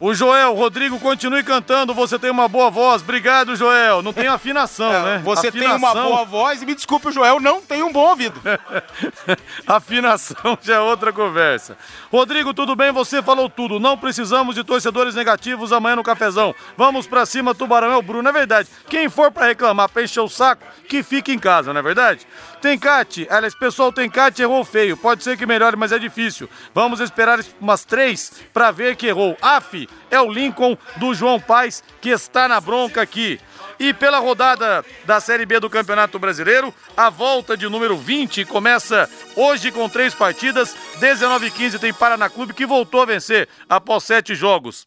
O Joel, Rodrigo, continue cantando. Você tem uma boa voz. Obrigado, Joel. Não tem afinação, né? É, Você tem uma Afinação- boa voz e me desculpe, o Joel não tem um bom ouvido. Afinação já é outra conversa. Rodrigo, tudo bem? Você falou tudo. Não precisamos de torcedores negativos amanhã no cafezão. Vamos pra cima, Tubarão é o Bruno. É verdade. Quem for pra reclamar, pra encher o saco, que fique em casa, não é verdade? Tencate, aliás, pessoal, Tencate errou feio. Pode ser que melhore, mas é difícil. Vamos esperar umas três pra ver que errou. É o Lincoln do João Paz que está na bronca aqui. E pela rodada da Série B do Campeonato Brasileiro, a volta de número 20 começa hoje com três partidas. 19 e 15 tem Paraná Clube que voltou a vencer após sete jogos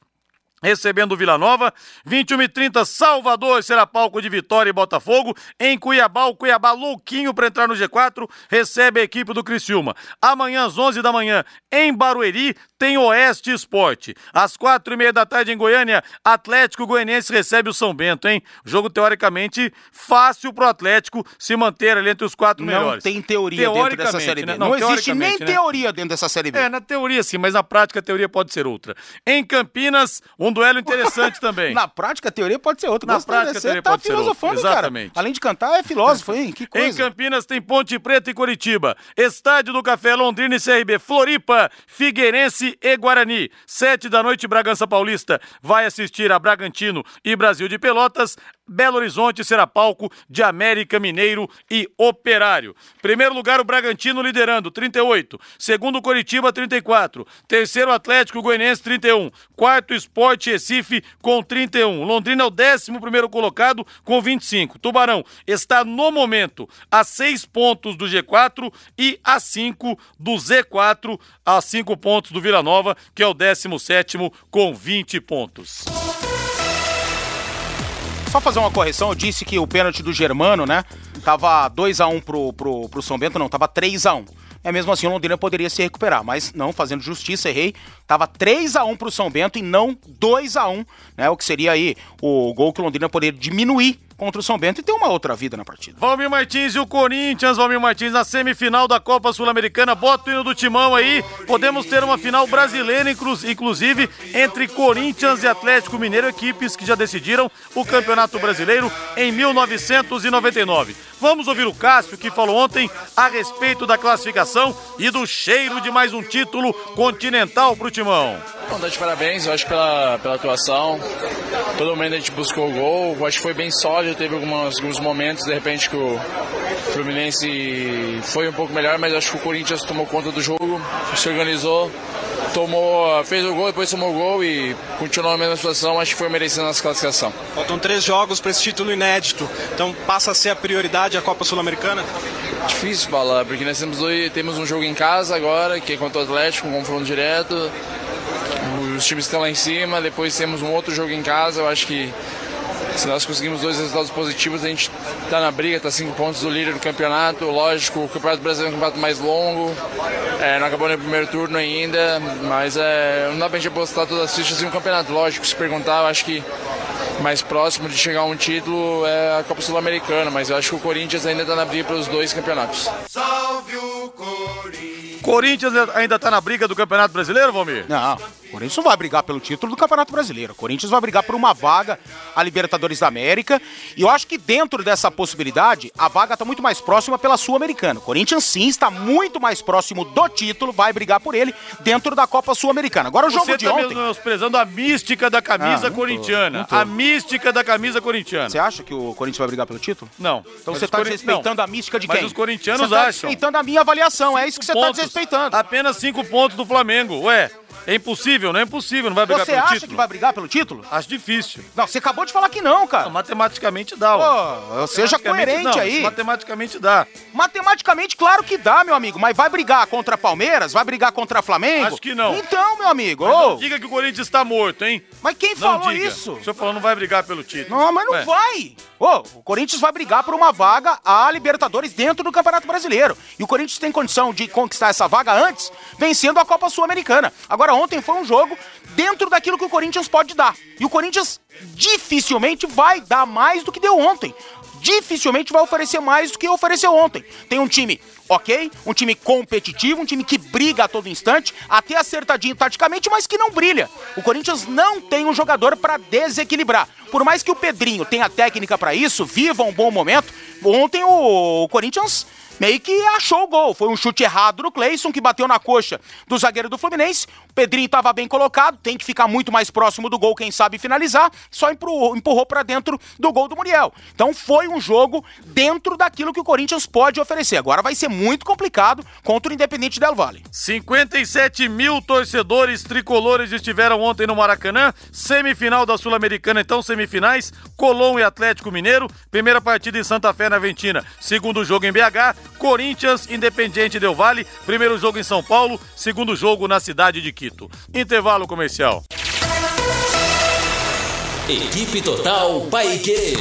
recebendo o Vila Nova. 21 e 30 Salvador será palco de Vitória e Botafogo. Em Cuiabá, o Cuiabá louquinho para entrar no G4, recebe a equipe do Criciúma. Amanhã às 11 da manhã, em Barueri, tem Oeste Esporte. Às quatro e meia da tarde em Goiânia, Atlético Goianiense recebe o São Bento, hein? Jogo teoricamente fácil pro Atlético se manter ali entre os quatro Não melhores. tem teoria dentro dessa Série B. né? Não, existe nem né? teoria dentro dessa Série B. É, na teoria sim, mas na prática a teoria pode ser outra. Em Campinas, um duelo interessante também. Na prática, a teoria pode ser outra. Na Gostei prática, a teoria tá pode ser outra. filosofando, cara. Exatamente. Além de cantar, é filósofo, hein? Que Em coisa. Campinas tem Ponte Preta e Curitiba. Estádio do Café Londrina e CRB. Floripa, Figueirense e Guarani. Sete da noite, Bragança Paulista vai assistir a Bragantino e Brasil de Pelotas. Belo Horizonte será palco de América Mineiro e Operário. Primeiro lugar, o Bragantino liderando, 38. Segundo, Curitiba, 34. Terceiro, Atlético Goianiense, 31. Quarto, Esporte Recife, com 31. Londrina é o décimo primeiro colocado, com 25. Tubarão está, no momento, a seis pontos do G4 e a cinco do Z4, a cinco pontos do Vila Nova, que é o décimo sétimo, com 20 pontos. Só fazer uma correção, eu disse que o pênalti do Germano, né? Tava 2x1 pro, pro, pro São Bento, não, tava 3x1. É mesmo assim, o Londrina poderia se recuperar, mas não, fazendo justiça, errei. Tava 3x1 pro São Bento e não 2x1, né? O que seria aí o gol que o Londrina poderia diminuir contra o São Bento e ter uma outra vida na partida. Valmir Martins e o Corinthians, Valmir Martins na semifinal da Copa Sul-Americana. Bota o hino do timão aí. Podemos ter uma final brasileira, inclu- inclusive, entre Corinthians e Atlético Mineiro, equipes que já decidiram o Campeonato Brasileiro em 1999. Vamos ouvir o Cássio, que falou ontem a respeito da classificação e do cheiro de mais um título continental pro timão. Bom, dar de parabéns, eu acho, pela, pela atuação. Todo momento a gente buscou o gol, eu acho que foi bem sólido, teve algumas, alguns momentos, de repente, que o Fluminense foi um pouco melhor, mas acho que o Corinthians tomou conta do jogo, se organizou, tomou, fez o gol, depois tomou o gol e continuou na mesma situação, acho que foi merecendo nossa classificação. Faltam três jogos para esse título inédito, então passa a ser a prioridade a Copa Sul-Americana? Difícil falar, porque nós temos, dois, temos um jogo em casa agora, que é contra o Atlético, um confronto direto. Os times estão lá em cima, depois temos um outro jogo em casa. Eu acho que se nós conseguimos dois resultados positivos, a gente está na briga, está cinco pontos do líder do campeonato. Lógico, o Campeonato Brasileiro é um campeonato mais longo, é, não acabou nem o primeiro turno ainda, mas é, não dá pra gente apostar todas as fichas em um campeonato. Lógico, se perguntar, eu acho que mais próximo de chegar a um título é a Copa Sul-Americana, mas eu acho que o Corinthians ainda está na briga para os dois campeonatos. Corinthians ainda tá na briga do Campeonato Brasileiro, Valmir? Não, o Corinthians não vai brigar pelo título do Campeonato Brasileiro. O Corinthians vai brigar por uma vaga a Libertadores da América. E eu acho que dentro dessa possibilidade, a vaga está muito mais próxima pela Sul-Americana. O Corinthians sim está muito mais próximo do título, vai brigar por ele dentro da Copa Sul-Americana. Agora o jogo Você de tá ontem. menosprezando a mística da camisa Ah, tô, corintiana. não tô. A mística da camisa corintiana. Você acha que o Corinthians vai brigar pelo título? Não. Então Mas você está corin- desrespeitando não. a mística de Mas quem? os corintianos você tá acham. desrespeitando a minha avaliação, é isso que você está Pontos. Desrespeitando. Apenas cinco pontos do Flamengo. Ué, é impossível, não é impossível, não vai brigar Você pelo acha título. que vai brigar pelo título? Acho difícil. Não, você acabou de falar que não, cara. Não, matematicamente dá, ué. Pô, seja Matematicamente coerente não, aí. Matematicamente dá. Matematicamente, claro que dá, meu amigo. Mas vai brigar contra Palmeiras? Vai brigar contra Flamengo? Acho que não. Então, meu amigo. Não diga que o Corinthians está morto, hein? Mas quem Não falou diga. isso? O senhor falou não vai brigar pelo título. Não, mas não Ué. vai. Ô, o Corinthians vai brigar por uma vaga a Libertadores dentro do Campeonato Brasileiro. E o Corinthians tem condição de conquistar essa vaga antes, vencendo a Copa Sul-Americana. Agora, ontem foi um jogo dentro daquilo que o Corinthians pode dar. E o Corinthians dificilmente vai dar mais do que deu ontem. Dificilmente vai oferecer mais do que ofereceu ontem. Tem um time ok, um time competitivo, um time que briga a todo instante, até acertadinho taticamente, mas que não brilha. O Corinthians não tem um jogador para desequilibrar. Por mais que o Pedrinho tenha técnica para isso, viva um bom momento, ontem o Corinthians meio que achou o gol. Foi um chute errado do Cleison, que bateu na coxa do zagueiro do Fluminense. O Pedrinho estava bem colocado, tem que ficar muito mais próximo do gol, quem sabe finalizar. Só empurrou, empurrou para dentro do gol do Muriel. Então foi um jogo dentro daquilo que o Corinthians pode oferecer. Agora vai ser muito complicado contra o Independente Del Valle. 57 mil torcedores tricolores estiveram ontem no Maracanã. Semifinal da Sul-Americana, então semifinais. Colom e Atlético Mineiro. Primeira partida em Santa Fé, na Aventina. Segundo jogo em BH. Corinthians, Independiente Del Valle. Primeiro jogo em São Paulo. Segundo jogo na cidade de Quito. Intervalo comercial. Equipe Total Paique.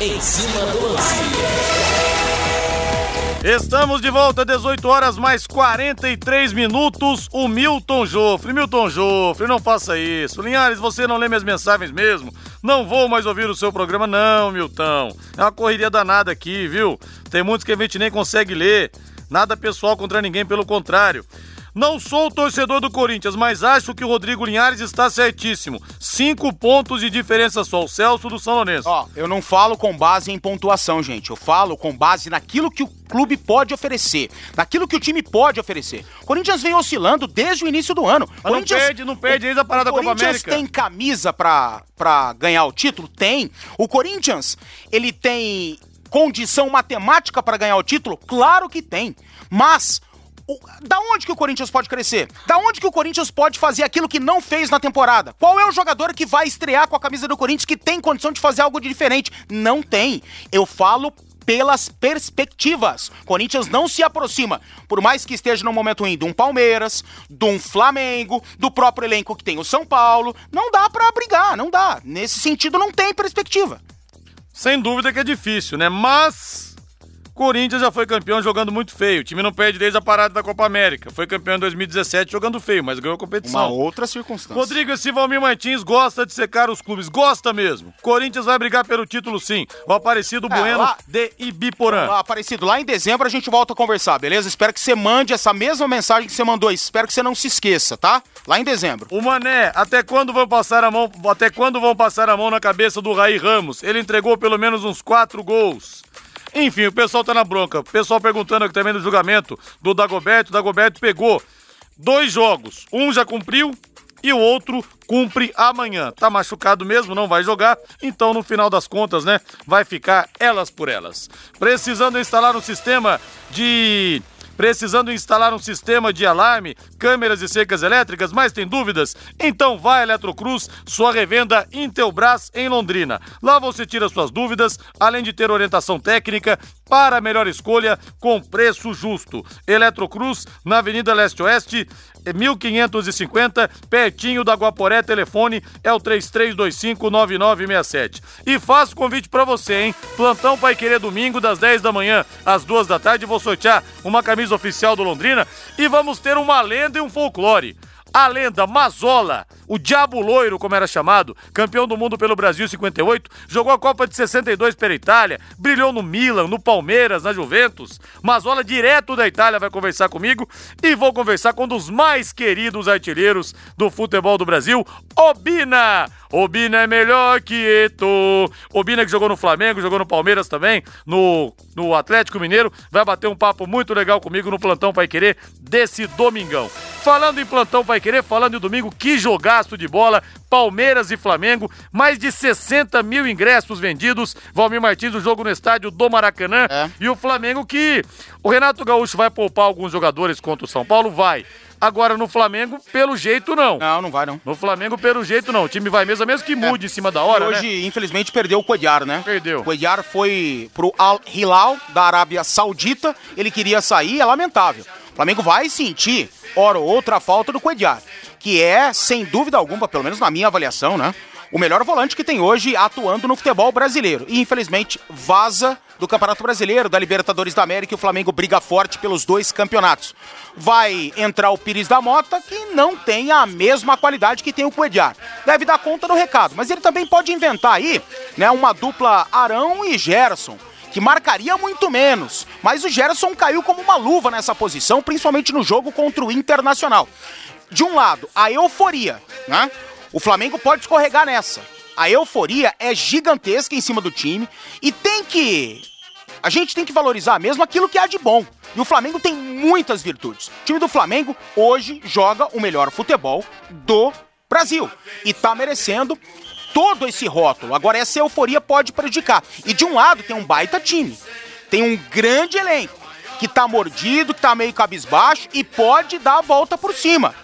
Em cima do lance. Estamos de volta, 18 horas mais 43 minutos. O Milton Jofre. Milton Jofre, não faça isso. Linhares, você não lê minhas mensagens mesmo? Não vou mais ouvir o seu programa, não, Milton. É uma correria danada aqui, viu? Tem muitos que a gente nem consegue ler. Nada pessoal contra ninguém, pelo contrário. Não sou torcedor do Corinthians, mas acho que o Rodrigo Linhares está certíssimo. Cinco pontos de diferença só. O Celso do São Lourenço. Ó, eu não falo com base em pontuação, gente. Eu falo com base naquilo que o clube pode oferecer, naquilo que o time pode oferecer. O Corinthians vem oscilando desde o início do ano. Mas Corinthians, não perde, não perde desde a parada da Copa Corinthians América. tem camisa pra, pra ganhar o título? Tem. O Corinthians, ele tem condição matemática para ganhar o título? Claro que tem. Mas o- da onde que o Corinthians pode crescer? Da onde que o Corinthians pode fazer aquilo que não fez na temporada? Qual é o jogador que vai estrear com a camisa do Corinthians que tem condição de fazer algo de diferente? Não tem. Eu falo pelas perspectivas. Corinthians não se aproxima, por mais que esteja no momento ruim de um Palmeiras, de um Flamengo, do próprio elenco que tem o São Paulo. Não dá pra brigar, não dá. Nesse sentido, não tem perspectiva. Sem dúvida que é difícil, né? Mas. Corinthians já foi campeão jogando muito feio. O time não perde desde a parada da Copa América. Foi campeão em 2017 jogando feio, mas ganhou a competição. Uma outra circunstância. Rodrigo, esse Valmir Martins gosta de secar os clubes. Gosta mesmo. Corinthians vai brigar pelo título sim. O Aparecido É, Bueno lá- de Ibiporã. Lá, Aparecido, lá em dezembro a gente volta a conversar, beleza? Espero que você mande essa mesma mensagem que você mandou aí. Espero que você não se esqueça, tá? Lá em dezembro. O Mané, até quando vão passar a mão, até quando vão passar a mão na cabeça do Raí Ramos? Ele entregou pelo menos uns quatro gols. Enfim, o pessoal tá na bronca. O pessoal perguntando aqui também no julgamento do Dagoberto. O Dagoberto pegou dois jogos. Um já cumpriu e o outro cumpre amanhã. Tá machucado mesmo, não vai jogar. Então, no final das contas, né, vai ficar elas por elas. Precisando instalar um sistema de Precisando instalar um sistema de alarme, câmeras e secas elétricas, mas tem dúvidas? Então vai a Eletrocruz, sua revenda Intelbras em Londrina. Lá você tira suas dúvidas, além de ter orientação técnica para a melhor escolha com preço justo. Eletrocruz, na Avenida Leste-Oeste, 1550, pertinho da Guaporé, telefone é o 33259967. E faço convite para você, hein? Plantão Pai Querer domingo das 10 da manhã às 2 da tarde, vou sortear uma camisa oficial do Londrina e vamos ter uma lenda e um folclore. A lenda Mazola, o Diabo Loiro, como era chamado, campeão do mundo pelo Brasil em 58, jogou a Copa de 62 pela Itália, brilhou no Milan, no Palmeiras, na Juventus. Mazola, direto da Itália, vai conversar comigo e vou conversar com um dos mais queridos artilheiros do futebol do Brasil, Obina. Obina é melhor que Eto. Obina que jogou no Flamengo, jogou no Palmeiras também, no, no Atlético Mineiro, vai bater um papo muito legal comigo no Plantão Pai Querer desse domingão. Falando em Plantão Pai Querer, falando em domingo, que jogaço de bola, Palmeiras e Flamengo, mais de 60 mil ingressos vendidos, Valmir Martins, o jogo no estádio do Maracanã, e o Flamengo que o Renato Gaúcho vai poupar alguns jogadores contra o São Paulo, vai. Agora no Flamengo, pelo jeito não. Não, não vai não. No Flamengo, pelo jeito não. O time vai mesmo, mesmo que mude em cima da hora, E hoje, né? infelizmente, perdeu o Coediar, né? Perdeu. O Coediar foi pro Al Hilal da Arábia Saudita. Ele queria sair, é lamentável. O Flamengo vai sentir, hora ou outra, a falta do Coediar. Que é, sem dúvida alguma, pelo menos na minha avaliação, né? O melhor volante que tem hoje atuando no futebol brasileiro. E, infelizmente, vaza do Campeonato Brasileiro, da Libertadores da América e o Flamengo briga forte pelos dois campeonatos. Vai entrar o Pires da Mota, que não tem a mesma qualidade que tem o Coediar. Deve dar conta do recado, mas ele também pode inventar aí, né, uma dupla Arão e Gerson que marcaria muito menos. Mas o Gerson caiu como uma luva nessa posição, principalmente no jogo contra o Internacional. De um lado, a euforia, né? O Flamengo pode escorregar nessa. A euforia é gigantesca em cima do time e tem que A gente tem que valorizar mesmo aquilo que há de bom. E o Flamengo tem muitas virtudes. O time do Flamengo hoje joga o melhor futebol do Brasil. E tá merecendo todo esse rótulo. Agora, essa euforia pode prejudicar. E de um lado tem um baita time. Tem um grande elenco que tá mordido, que tá meio cabisbaixo e pode dar a volta por cima.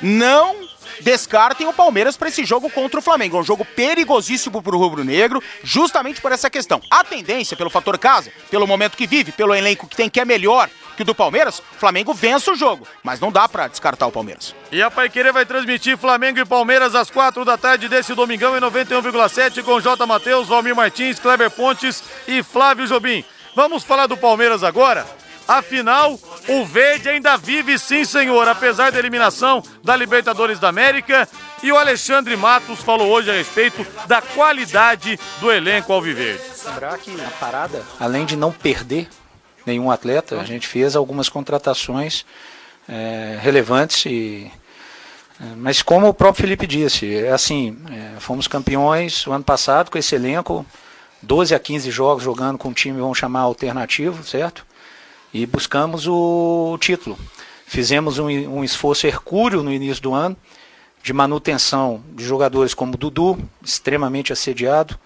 Não descartem o Palmeiras para esse jogo contra o Flamengo. É um jogo perigosíssimo para o rubro-negro, justamente por essa questão. A tendência, pelo fator casa, pelo momento que vive, pelo elenco que tem que é melhor que o do Palmeiras, o Flamengo vence o jogo. Mas não dá para descartar o Palmeiras. E a Paiquerê vai transmitir Flamengo e Palmeiras às quatro da tarde desse domingão em 91,7 com J. Matheus, Valmir Martins, Kleber Pontes e Flávio Jobim. Vamos falar do Palmeiras agora? Afinal, o Verde ainda vive sim, senhor, apesar da eliminação da Libertadores da América. E o Alexandre Matos falou hoje a respeito da qualidade do elenco alviverde. Lembrar que na parada, além de não perder nenhum atleta, a gente fez algumas contratações é, relevantes e é, mas como o próprio Felipe disse, é assim, é, fomos campeões o ano passado com esse elenco, 12 a 15 jogos jogando com um time, vamos chamar alternativo, certo? e buscamos o título. Fizemos um, um esforço hercúleo no início do ano de manutenção de jogadores como Dudu, extremamente assediado,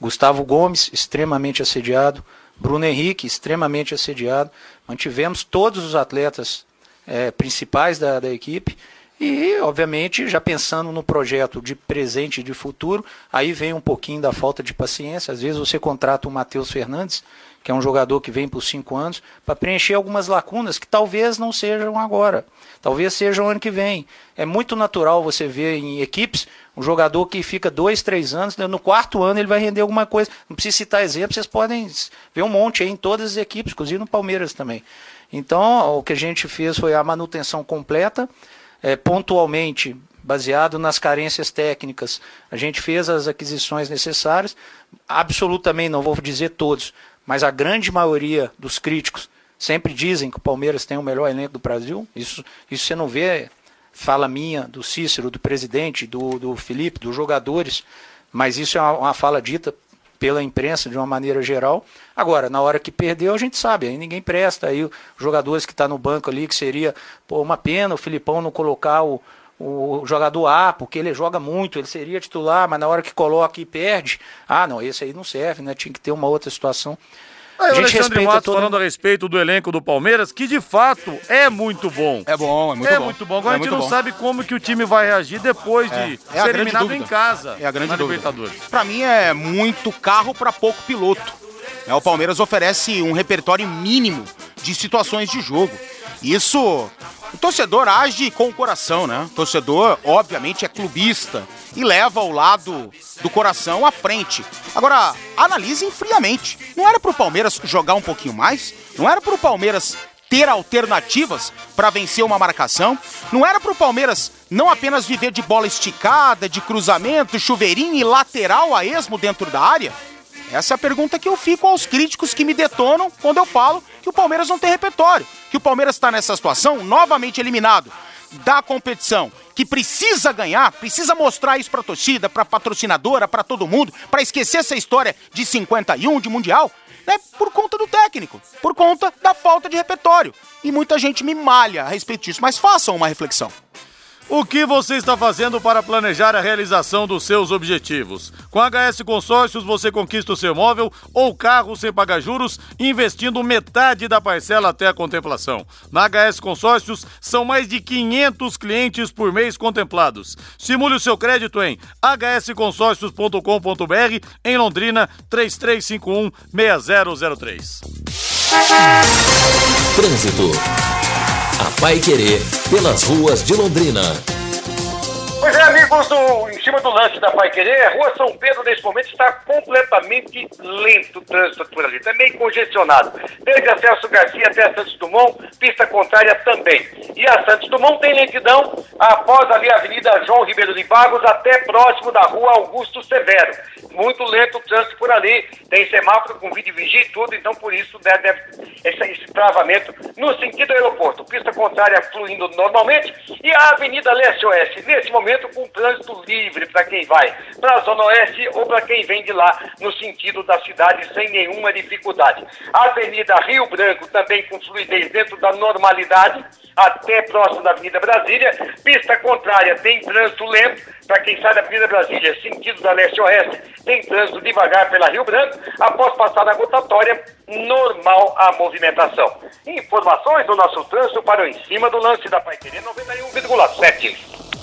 Gustavo Gomes, extremamente assediado, Bruno Henrique, extremamente assediado. Mantivemos todos os atletas é, principais da, da equipe e, obviamente, já pensando no projeto de presente e de futuro, aí vem um pouquinho da falta de paciência. Às vezes você contrata o Matheus Fernandes, que é um jogador que vem por cinco anos, para preencher algumas lacunas que talvez não sejam agora, talvez sejam ano que vem. É muito natural você ver em equipes um jogador que fica dois, três anos, no quarto ano ele vai render alguma coisa. Não precisa citar exemplos, vocês podem ver um monte aí em todas as equipes, inclusive no Palmeiras também. Então, o que a gente fez foi a manutenção completa, é, pontualmente baseado nas carências técnicas. A gente fez as aquisições necessárias, absolutamente, não vou dizer todos, mas a grande maioria dos críticos sempre dizem que o Palmeiras tem o melhor elenco do Brasil. Isso, isso você não vê, fala minha, do Cícero, do presidente, do, do Felipe, dos jogadores, mas isso é uma, uma fala dita pela imprensa de uma maneira geral. Agora, na hora que perdeu, a gente sabe, aí ninguém presta. Aí os jogadores que estão tá no banco ali, que seria pô, uma pena o Filipão não colocar o, o jogador A, porque ele joga muito, ele seria titular, mas na hora que coloca e perde, ah, não, esse aí não serve, né? Tinha que ter uma outra situação. Aí o Alexandre Matos todo... falando a respeito do elenco do Palmeiras, que de fato é muito bom. É bom, é muito é bom. Muito bom. Agora é a gente não bom. sabe como que o time vai reagir depois é. de é ser eliminado dúvida. em casa. É a grande dúvida. Libertadores. Pra mim é muito carro para pouco piloto. É, o Palmeiras oferece um repertório mínimo de situações de jogo. Isso, o torcedor age com o coração, né? O torcedor, obviamente, é clubista e leva o lado do coração à frente. Agora, analise friamente. Não era pro Palmeiras jogar um pouquinho mais? Não era pro Palmeiras ter alternativas para vencer uma marcação? Não era pro Palmeiras não apenas viver de bola esticada, de cruzamento, chuveirinho e lateral a esmo dentro da área? Essa é a pergunta que eu fico aos críticos que me detonam quando eu falo que o Palmeiras não tem repertório, que o Palmeiras está nessa situação novamente eliminado da competição, que precisa ganhar, precisa mostrar isso para a torcida, para patrocinadora, para todo mundo, para esquecer essa história de 51 de mundial, né, por conta do técnico, por conta da falta de repertório. E muita gente me malha a respeito disso, mas façam uma reflexão. O que você está fazendo para planejar a realização dos seus objetivos? Com a HS Consórcios você conquista o seu imóvel ou carro sem pagar juros, investindo metade da parcela até a contemplação. Na HS Consórcios são mais de 500 clientes por mês contemplados. Simule o seu crédito em hsconsórcios.com.br em Londrina 3351 6003. Trânsito. A Pai Querer pelas ruas de Londrina. Pois é, amigos, do, em cima do lance da Pai Querer, a rua São Pedro nesse momento está completamente lento o trânsito por ali, meio congestionado. Desde a Celso Garcia até a Santos Dumont, pista contrária também. E a Santos Dumont tem lentidão após ali a Avenida João Ribeiro de Vagos até próximo da rua Augusto Severo. Muito lento o trânsito por ali. Tem semáforo com vídeo vigia e tudo, então por isso deve, deve esse, esse travamento no sentido do aeroporto. Pista contrária fluindo normalmente e a Avenida Leste-Oeste, nesse momento com trânsito livre para quem vai para a Zona Oeste ou para quem vem de lá no sentido da cidade sem nenhuma dificuldade. A Avenida Rio Branco também com fluidez dentro da normalidade até próximo da Avenida Brasília. Pista contrária tem trânsito lento. Para quem sai da Avenida Brasília, sentido da leste-oeste, tem trânsito devagar pela Rio Branco. Após passar na rotatória, normal a movimentação. Informações do nosso trânsito para o em cima do lance da Paiquerê 91,7.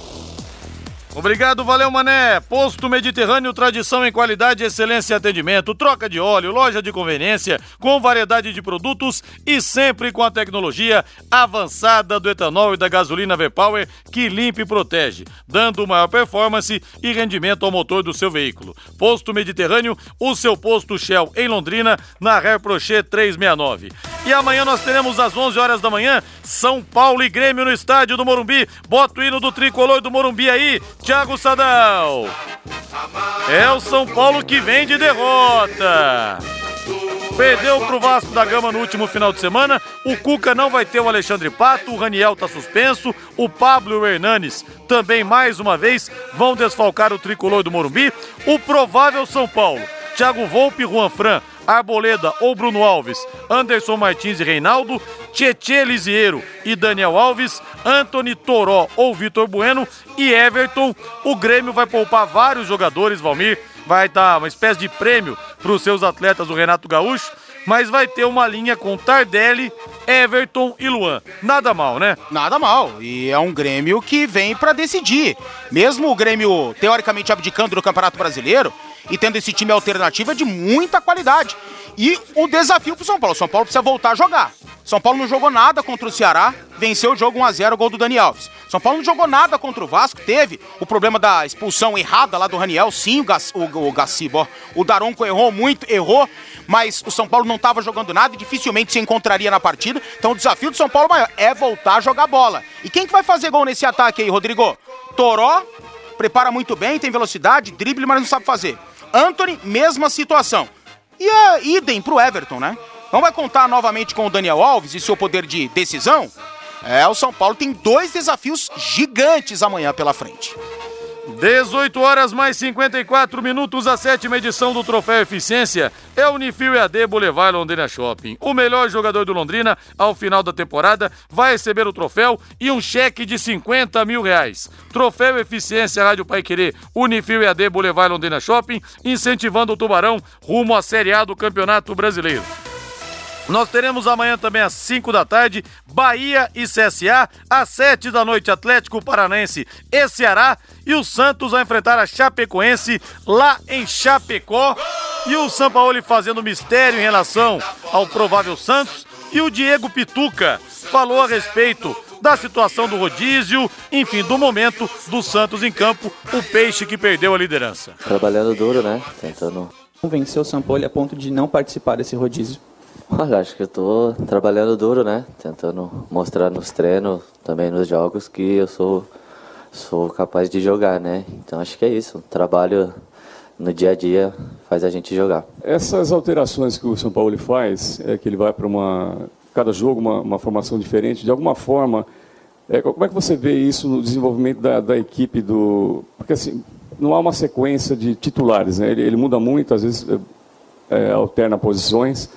Obrigado, valeu Mané. Posto Mediterrâneo, tradição em qualidade, excelência e atendimento. Troca de óleo, loja de conveniência, com variedade de produtos e sempre com a tecnologia avançada do etanol e da gasolina V-Power que limpa e protege, dando maior performance e rendimento ao motor do seu veículo. Posto Mediterrâneo, o seu posto Shell em Londrina, na Rare Prochet 369. E amanhã nós teremos às 11 horas da manhã São Paulo e Grêmio no estádio do Morumbi. Bota o hino do tricolor do Morumbi aí. Thiago Sadal. É o São Paulo que vem de derrota. Perdeu pro Vasco da Gama no último final de semana. O Cuca não vai ter o Alexandre Pato, o Raniel tá suspenso, o Pablo e o Hernanes também mais uma vez vão desfalcar o tricolor do Morumbi. O provável São Paulo, Thiago Volpe Juan Fran, Arboleda ou Bruno Alves, Anderson Martins e Reinaldo, Tietê Lisieiro e Daniel Alves, Anthony Toró ou Vitor Bueno e Everton. O Grêmio vai poupar vários jogadores, Valmir, vai dar uma espécie de prêmio para os seus atletas do Renato Gaúcho, mas vai ter uma linha com Tardelli, Everton e Luan. Nada mal, né? Nada mal. E é um Grêmio que vem para decidir. Mesmo o Grêmio teoricamente abdicando do Campeonato Brasileiro e tendo esse time alternativo é de muita qualidade. E o desafio pro São Paulo. São Paulo precisa voltar a jogar. São Paulo não jogou nada contra o Ceará, venceu o jogo 1x0, gol do Dani Alves. São Paulo não jogou nada contra o Vasco, teve o problema da expulsão errada lá do Raniel, sim, o, Gac, o, o Gacibo, ó. o Daronco errou muito, errou, mas o São Paulo não estava jogando nada e dificilmente se encontraria na partida. Então o desafio do São Paulo maior é voltar a jogar bola. E quem que vai fazer gol nesse ataque aí, Rodrigo? Toró, prepara muito bem, tem velocidade, drible, mas não sabe fazer. Anthony, mesma situação. E a idem pro Everton, né? Não vai contar novamente com o Daniel Alves e seu poder de decisão? É, o São Paulo tem dois desafios gigantes amanhã pela frente. 18 horas mais 54 minutos, a sétima edição do Troféu Eficiência é o Unifil EAD Boulevard Londrina Shopping. O melhor jogador do Londrina, ao final da temporada, vai receber o troféu e um cheque de 50 mil reais. Troféu Eficiência Rádio Pai Querer, Unifil EAD Boulevard Londrina Shopping, incentivando o Tubarão rumo à Série A do Campeonato Brasileiro. Nós teremos amanhã também às 5 da tarde, Bahia e CSA, às 7 da noite, Atlético Paranaense e Ceará, e o Santos vai enfrentar a Chapecoense lá em Chapecó. E o Sampaoli fazendo mistério em relação ao provável Santos. E o Diego Pituca falou a respeito da situação do rodízio, enfim, do momento do Santos em campo, o peixe que perdeu a liderança. Trabalhando duro, né? Tentando convencer o Sampaoli a ponto de não participar desse rodízio. Olha, acho que eu tô trabalhando duro, né? Tentando mostrar nos treinos, também nos jogos, que eu sou, sou capaz de jogar, né? Então acho que é isso. Trabalho no dia a dia faz a gente jogar. Essas alterações que o São Paulo faz, é que ele vai para uma cada jogo uma, uma, formação diferente, de alguma forma, é, como é que você vê isso no desenvolvimento da, da equipe do, porque assim não há uma sequência de titulares, né? Ele, ele muda muito, às vezes é, alterna posições.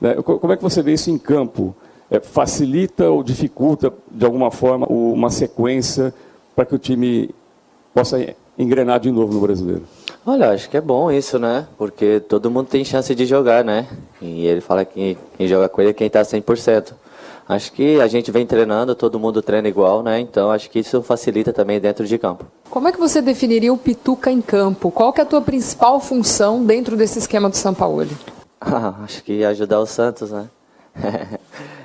Né? Como é que você vê isso em campo? É, facilita ou dificulta, de alguma forma, uma sequência para que o time possa engrenar de novo no brasileiro? Olha, acho que é bom isso, né? Porque todo mundo tem chance de jogar, né? E ele fala que quem joga com ele é quem está 100%. Acho que a gente vem treinando, todo mundo treina igual, né? Então acho que isso facilita também dentro de campo. Como é que você definiria o Pituca em campo? Qual que é a tua principal função dentro desse esquema do São Paulo? Ah, acho que ajudar o Santos, né?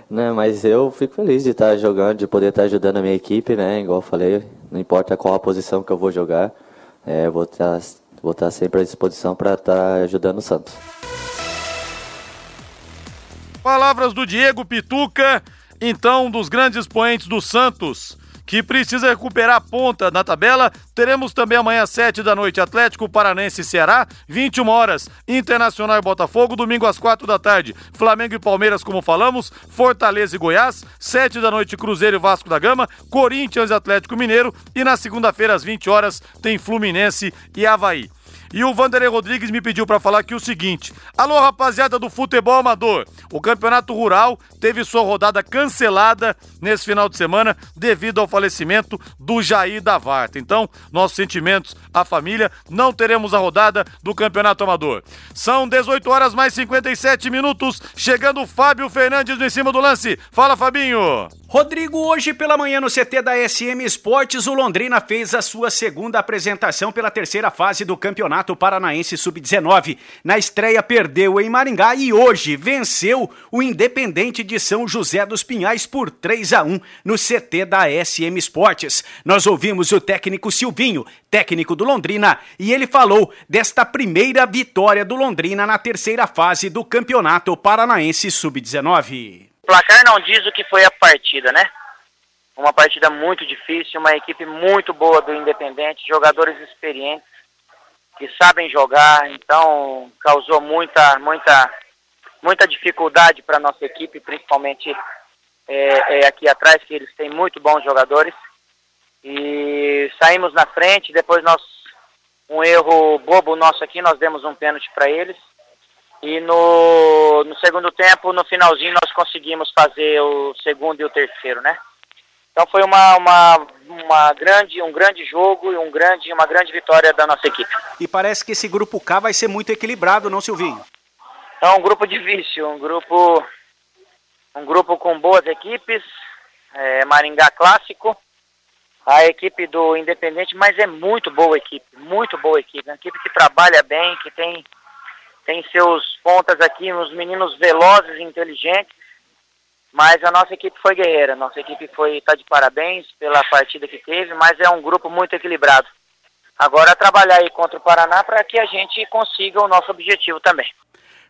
né? Mas eu fico feliz de estar jogando, de poder estar ajudando a minha equipe, né? Igual eu falei, não importa qual a posição que eu vou jogar, é, vou, estar, vou estar sempre à disposição para estar ajudando o Santos. Palavras do Diego Pituca, então, um dos grandes expoentes do Santos que precisa recuperar a ponta na tabela. Teremos também amanhã às 7 da noite Atlético Paranense e Ceará, 21 horas Internacional e Botafogo, domingo às 4 da tarde Flamengo e Palmeiras, como falamos, Fortaleza e Goiás, 7 da noite Cruzeiro e Vasco da Gama, Corinthians e Atlético Mineiro e na segunda-feira às 20 horas tem Fluminense e Havaí. E o Vanderlei Rodrigues me pediu para falar aqui o seguinte: Alô, rapaziada do futebol amador. O Campeonato Rural teve sua rodada cancelada nesse final de semana devido ao falecimento do Jair da Varta. Então, nossos sentimentos à família, não teremos a rodada do Campeonato Amador. São 18 horas mais 57 minutos, chegando o Fábio Fernandes no em cima do lance. Fala, Fabinho. Rodrigo, hoje pela manhã no CT da SM Esportes, o Londrina fez a sua segunda apresentação pela terceira fase do Campeonato Paranaense Sub-19. Na estreia perdeu em Maringá e hoje venceu o Independente de São José dos Pinhais por 3 a 1 no CT da SM Esportes. Nós ouvimos o técnico Silvinho, técnico do Londrina, e ele falou desta primeira vitória do Londrina na terceira fase do Campeonato Paranaense Sub-19. Placar não diz o que foi a partida, né? Uma partida muito difícil, uma equipe muito boa do Independente, jogadores experientes que sabem jogar, então causou muita, muita, muita dificuldade para nossa equipe, principalmente é, é, aqui atrás, que eles têm muito bons jogadores. E saímos na frente, depois nós, um erro bobo nosso aqui, nós demos um pênalti para eles. E no, no segundo tempo, no finalzinho, nós conseguimos fazer o segundo e o terceiro, né? Então foi uma, uma, uma grande, um grande jogo e um grande, uma grande vitória da nossa equipe. E parece que esse grupo K vai ser muito equilibrado, não, Silvinho? É um grupo difícil, um grupo, um grupo com boas equipes, é, Maringá clássico, a equipe do Independente, mas é muito boa equipe, muito boa equipe, uma equipe que trabalha bem, que tem tem seus pontas aqui, uns meninos velozes e inteligentes, mas a nossa equipe foi guerreira, nossa equipe foi tá de parabéns pela partida que teve, mas é um grupo muito equilibrado. Agora trabalhar aí contra o Paraná para que a gente consiga o nosso objetivo também.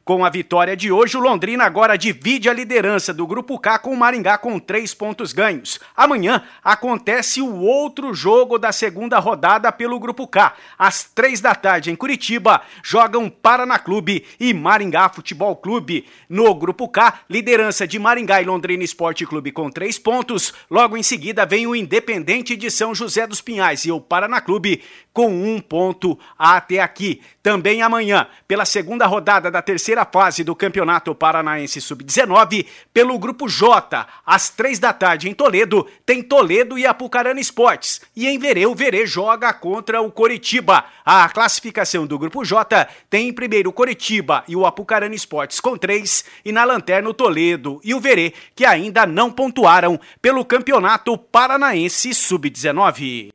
Com a vitória de hoje, o Londrina agora divide a liderança do Grupo K com o Maringá com três pontos ganhos. Amanhã acontece o outro jogo da segunda rodada pelo Grupo K. Às três da tarde, em Curitiba, jogam Paraná Clube e Maringá Futebol Clube. No Grupo K, liderança de Maringá e Londrina Esporte Clube com três pontos. Logo em seguida vem o Independente de São José dos Pinhais e o Paraná Clube com um ponto até aqui. Também amanhã, pela segunda rodada da terceira fase do Campeonato Paranaense Sub-19, pelo Grupo J, às três da tarde em Toledo, tem Toledo e Apucarana Esportes. E em Verê, o Verê joga contra o Coritiba. A classificação do Grupo J tem em primeiro o Coritiba e o Apucarana Esportes com três, e na lanterna o Toledo e o Verê, que ainda não pontuaram pelo Campeonato Paranaense Sub-19.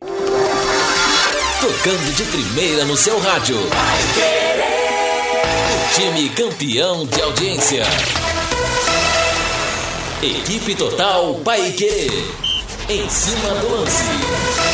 Tocando de primeira no seu rádio. Time campeão de audiência. Equipe Total Paique. Em cima do lance.